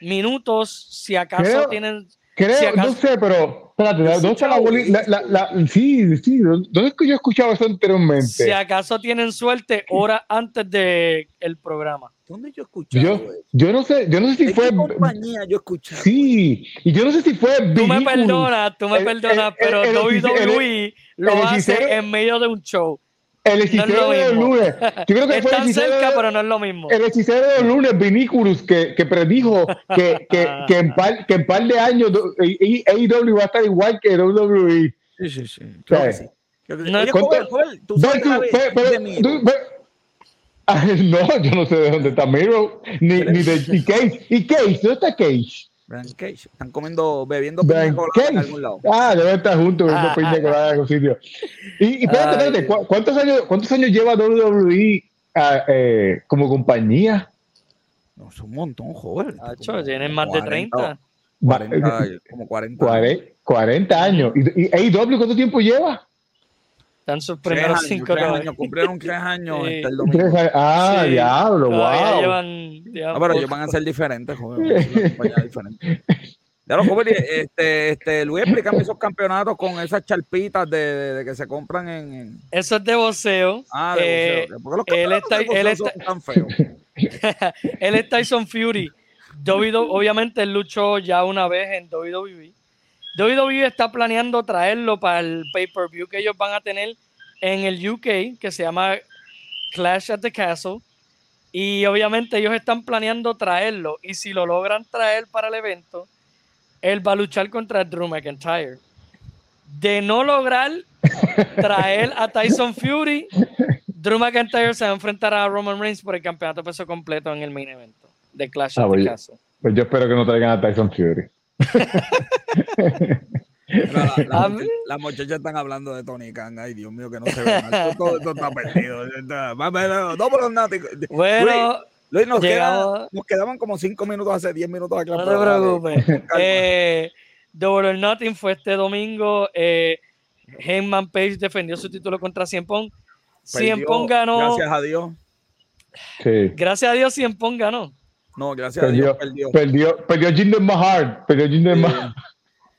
[SPEAKER 3] minutos, si acaso tienen
[SPEAKER 2] Creo, no sé, pero espérate, ¿dónde está la, la, Sí, sí, ¿dónde es que yo he escuchado eso anteriormente?
[SPEAKER 3] Si acaso tienen suerte, horas antes del el programa.
[SPEAKER 1] ¿Dónde yo he escuchado
[SPEAKER 2] yo, yo no sé, yo no sé si fue.
[SPEAKER 1] Qué compañía yo he escuchado?
[SPEAKER 2] Sí, y yo no sé si fue.
[SPEAKER 3] Tú me perdonas, tú me perdonas, pero WWE lo hace en medio de un show.
[SPEAKER 2] El hechicero de los lunes. Yo creo que fue
[SPEAKER 3] el cerca, pero no es lo mismo.
[SPEAKER 2] El hechicero de los lunes, Vinículus, que, que predijo que, que, que, en par, que en par de años AEW va a estar igual que WWE.
[SPEAKER 1] Sí, sí, sí. Claro que sí.
[SPEAKER 2] no, yo no sé de dónde está Miro, ni, ni de y Cage. ¿Y Cage? ¿Dónde está Cage?
[SPEAKER 1] Cage. Están comiendo, bebiendo piña colada en algún lado.
[SPEAKER 2] Ah, debe estar juntos bebiendo ah, piña ah, colada en algún sitio. Y, y espérate, espérate, ¿cuántos años, ¿cuántos años lleva WWE ah, eh, como compañía?
[SPEAKER 1] No, es un montón, joder.
[SPEAKER 3] tienen más de 30.
[SPEAKER 1] 40, como 40.
[SPEAKER 2] 40, 40 años. ¿Y, y AEW cuánto tiempo lleva?
[SPEAKER 3] Están sus primeros años, cinco
[SPEAKER 1] años. Cumplieron tres años sí.
[SPEAKER 2] el domingo. Ah, sí. diablo, wow.
[SPEAKER 1] Llevan, llevan no, pero ellos van a ser diferentes, joder. Ya lo joven, este, este, Luis, explícame esos campeonatos con esas charpitas de, de, de que se compran en, en,
[SPEAKER 3] Eso es de voceo.
[SPEAKER 1] Ah, de voceo. Eh, ¿Por qué los
[SPEAKER 3] él está, de él está, son tan feos? él es Tyson Fury. WWE, obviamente él luchó ya una vez en WWE WWE está planeando traerlo para el pay-per-view que ellos van a tener en el UK, que se llama Clash at the Castle. Y obviamente ellos están planeando traerlo. Y si lo logran traer para el evento, él va a luchar contra Drew McIntyre. De no lograr traer a Tyson Fury, Drew McIntyre se va a enfrentar a Roman Reigns por el campeonato peso completo en el main evento de Clash ah, at the Castle.
[SPEAKER 2] Pues yo espero que no traigan a Tyson Fury.
[SPEAKER 1] La, las muchachas están hablando de Tony Khan. Ay, Dios mío, que no se ve mal. Todo esto está perdido. No, pero nada.
[SPEAKER 3] Bueno,
[SPEAKER 1] Luis, nos, nos, quedaban como 5 minutos hace 10 minutos
[SPEAKER 3] acá. No te preocupes. Eh, Double or Nothing fue este domingo. Eh, Heyman Page defendió su título contra Cien Pong. Cien Pong ganó.
[SPEAKER 1] Gracias a Dios.
[SPEAKER 2] Sí.
[SPEAKER 3] Gracias a Dios, Cien Pong ganó.
[SPEAKER 1] No, gracias perdió, a Dios perdió.
[SPEAKER 2] Perdió, perdió Jinder Mahal. Perdió Jinder Mahal.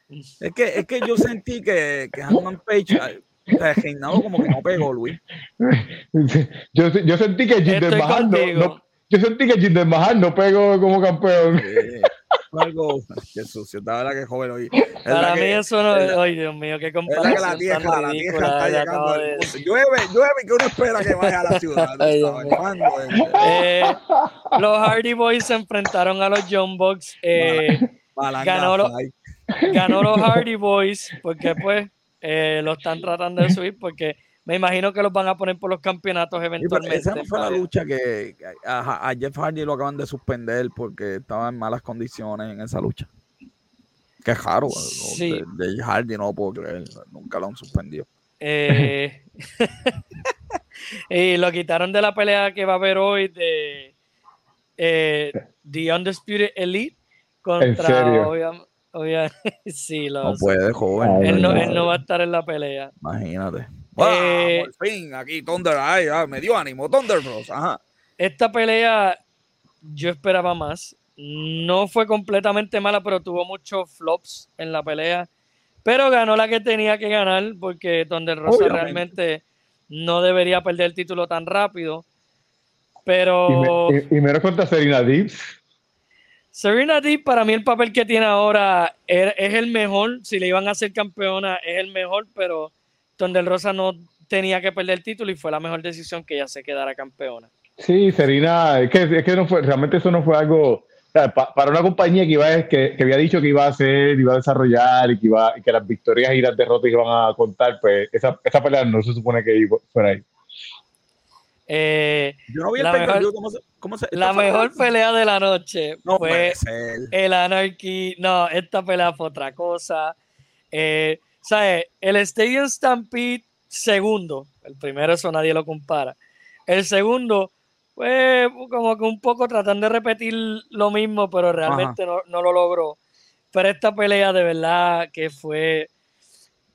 [SPEAKER 1] Es que, es que yo sentí que, que Hanman Page reinado como que no pegó, Luis.
[SPEAKER 2] Yo, yo sentí que Jinder Mahal no, no, yo sentí que Jinder Mahal no pegó como campeón.
[SPEAKER 1] Sí, algo, qué sucio, la que joven hoy.
[SPEAKER 3] Para mí eso no, es, ay Dios mío, qué comparación es
[SPEAKER 1] que la tierra, la tierra está llegando. De... Llueve, llueve que uno espera que vaya a la ciudad. ay,
[SPEAKER 3] eh, los Hardy Boys se enfrentaron a los John Bucks. Eh, ganó, lo, ganó los Hardy Boys porque pues eh, lo están tratando de subir porque me imagino que los van a poner por los campeonatos eventualmente.
[SPEAKER 1] esa no fue la lucha que a, Jeff Hardy lo acaban de suspender porque estaba en malas condiciones en esa lucha. Qué raro. Sí. De, Hardy no puedo creer. Nunca lo han suspendido.
[SPEAKER 3] Eh, y lo quitaron de la pelea que va a haber hoy de eh, The Undisputed Elite contra sí,
[SPEAKER 1] no puede, joven.
[SPEAKER 3] Él no, él no, va a estar en la pelea.
[SPEAKER 1] Imagínate. Eh, por fin, aquí Thunder, ay, me dio ánimo, Thunder Bros. Ajá.
[SPEAKER 3] Esta pelea yo esperaba más. No fue completamente mala, pero tuvo muchos flops en la pelea. Pero ganó la que tenía que ganar, porque Thunder Rosa realmente no debería perder el título tan rápido. Pero.
[SPEAKER 2] Y, me, y, contra Serena Deep.
[SPEAKER 3] Serena Deep, para mí, el papel que tiene ahora es, es el mejor. Si le iban a hacer campeona, es el mejor, pero donde el Rosa no tenía que perder el título y fue la mejor decisión que ella se quedara campeona.
[SPEAKER 2] Sí, Serena, es que, es que no fue, realmente eso no fue algo, para una compañía que, iba, que, que, había dicho que iba a hacer, iba a desarrollar y que, iba, que las victorias y las derrotas iban a contar, pues esa, esa pelea no se supone que fuera ahí.
[SPEAKER 3] Eh, Yo no vi el mejor, ¿cómo se, cómo se, la mejor pelea de la noche fue el Anarchy. No, esta pelea fue otra cosa. Eh, ¿sabes? El Stadium Stampede segundo, el primero eso nadie lo compara. El segundo, pues como que un poco tratando de repetir lo mismo, pero realmente no, no, lo logró. Pero esta pelea de verdad que fue...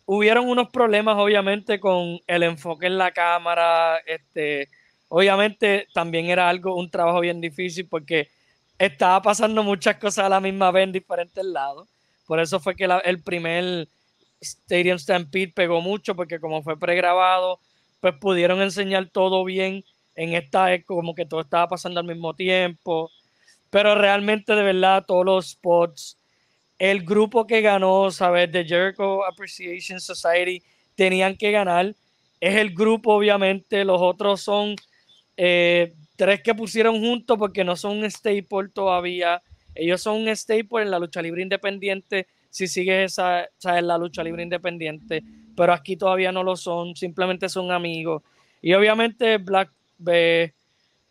[SPEAKER 3] Hubieron unos problemas obviamente con el enfoque en la cámara, este, obviamente también era algo, un trabajo bien difícil porque estaba pasando muchas cosas a la misma vez en diferentes lados. Por eso fue que el primer Stadium Stampede pegó mucho porque como fue pregrabado, pues pudieron enseñar todo bien en esta, como que todo estaba pasando al mismo tiempo. Pero realmente, de verdad, todos los spots, el grupo que ganó, ¿sabes? The Jericho Appreciation Society, tenían que ganar. Es el grupo, obviamente, los otros son eh, tres que pusieron juntos porque no son un staple todavía. Ellos son un staple en la lucha libre independiente si sigues esa, esa la lucha libre independiente. pero aquí todavía no lo son, simplemente son amigos. Y obviamente Black,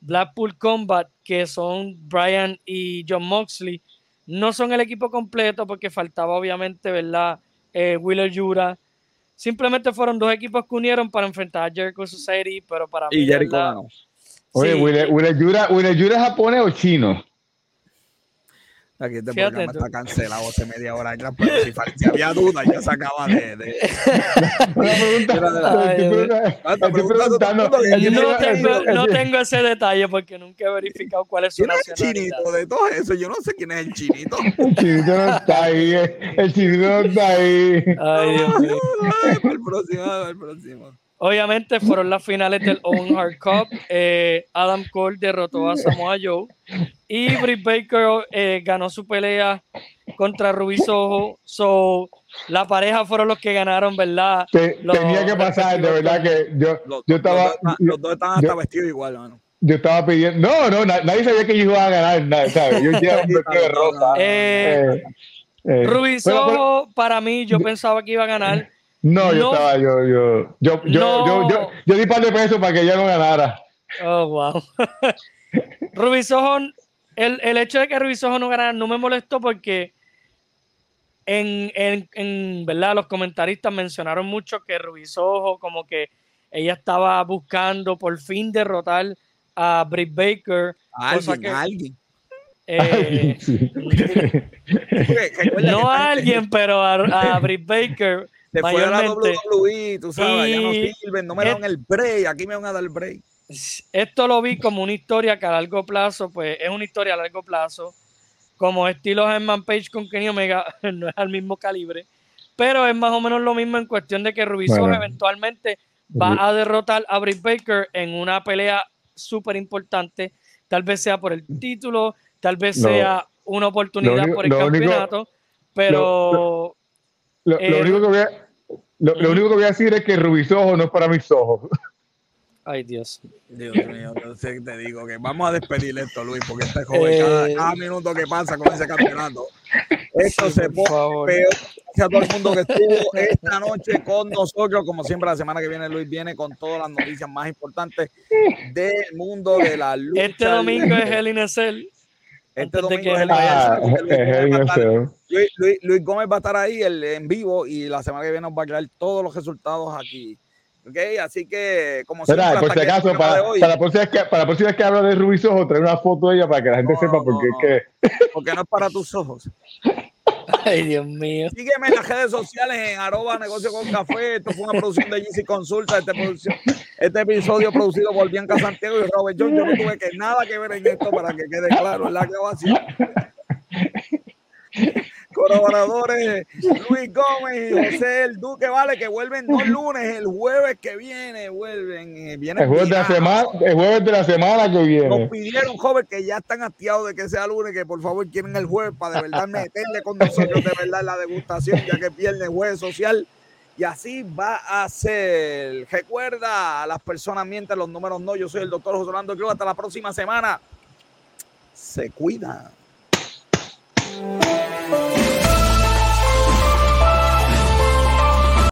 [SPEAKER 3] Blackpool Combat, que son Brian y John Moxley, no son el equipo completo porque faltaba obviamente, ¿verdad? Eh, Wheeler Jura. Simplemente fueron dos equipos que unieron para enfrentar a Jericho Society, pero para
[SPEAKER 1] y Jericho
[SPEAKER 2] Oye, Wheeler, Jura, es japonés o chino?
[SPEAKER 1] Aquí este programa está cancelado hace media hora pero si, había duda ya se acaba de... de...
[SPEAKER 3] no, tengo, ese detalle porque nunca he verificado cuál es su
[SPEAKER 1] ¿Quién es el chinito de todo eso? Yo no sé quién es el chinito.
[SPEAKER 2] El chinito no está ahí. El chinito no está ahí.
[SPEAKER 3] Ay, Dios mío.
[SPEAKER 1] el próximo, el próximo.
[SPEAKER 3] Obviamente fueron las finales del Owen Hard Cup. Eh, Adam Cole derrotó a Samoa Joe y Britt Baker eh, ganó su pelea contra Ruby Soho. So, la pareja fueron los que ganaron, ¿verdad?
[SPEAKER 2] tenía que pasar, de verdad que yo,
[SPEAKER 1] los,
[SPEAKER 2] yo estaba.
[SPEAKER 1] Los dos, estaban hasta vestidos igual, mano.
[SPEAKER 2] Yo estaba pidiendo. No, no, nadie sabía que ellos iban a ganar, nada, ¿sabes? Yo ya un vestido de rosa.
[SPEAKER 3] Eh, eh, Ruby Soho, para mí, yo pensaba que iba a ganar
[SPEAKER 2] no, yo estaba, yo, yo, yo, yo, yo, yo, yo, di par de pesos para que ella no ganara.
[SPEAKER 3] Oh, wow. Rubisojo, el, el hecho de que Rubisojo no ganara no me molestó porque en, en, en verdad los comentaristas mencionaron mucho que Rubisojo como que ella estaba buscando por fin derrotar a Britt Baker.
[SPEAKER 1] A alguien, a alguien.
[SPEAKER 3] Eh, no a alguien, pero a, a Britt Baker
[SPEAKER 1] de fuera la WWE, tú sabes, ya no sirven, no me dan el break, aquí me van a dar el break.
[SPEAKER 3] Esto lo vi como una historia que a largo plazo, pues es una historia a largo plazo, como estilo Herman Page con Kenny Omega, no es al mismo calibre, pero es más o menos lo mismo en cuestión de que Rubisov eventualmente va a derrotar a Britt Baker en una pelea súper importante, tal vez sea por el título, tal vez sea una oportunidad por el campeonato, pero
[SPEAKER 2] lo, eh, único que voy a, lo, único que voy a decir es que Rubisojo no es para mis ojos.
[SPEAKER 3] Ay, Dios.
[SPEAKER 1] Dios mío, sé te digo que vamos a despedir esto, Luis, porque este joven, cada, eh, cada, minuto que pasa con ese campeonato, esto se pone peor. Gracias a todo el mundo que estuvo esta noche con nosotros. Como siempre, la semana que viene, Luis viene con todas las noticias más importantes del mundo de la lucha.
[SPEAKER 3] Este domingo es el Inacel.
[SPEAKER 1] Este domingo es el ah, Luis, Luis, Luis, Gómez va a estar ahí en vivo y la semana que viene nos va a crear todos los resultados aquí. Okay, así que, como
[SPEAKER 2] siempre, por si acaso, para, para, la próxima vez que, para la próxima vez que hablo de Rubis Ojos, trae una foto de ella para que la gente sepa por qué es que.
[SPEAKER 1] Porque no es para tus ojos.
[SPEAKER 3] Ay, Dios mío.
[SPEAKER 1] Sígueme en las redes sociales en arroba negocio con café. Esto fue una producción de GC Consulta. Este, este episodio producido por Bianca Santiago y Robert John. Yo no tuve que nada que ver en esto para que quede claro la grabación. Colaboradores Luis Gómez y José El Duque, vale, que vuelven el lunes, el jueves que viene, vuelven. Eh,
[SPEAKER 2] el, jueves de la semana, el jueves de la semana que viene.
[SPEAKER 1] Nos pidieron, joven, que ya están hastiados de que sea lunes, que por favor quieren el jueves para de verdad meterle con nosotros de verdad la degustación, ya que pierde el jueves social. Y así va a ser. Recuerda, a las personas mienten, los números no. Yo soy el doctor José Orlando Cruz. Hasta la próxima semana. Se cuida. oh you.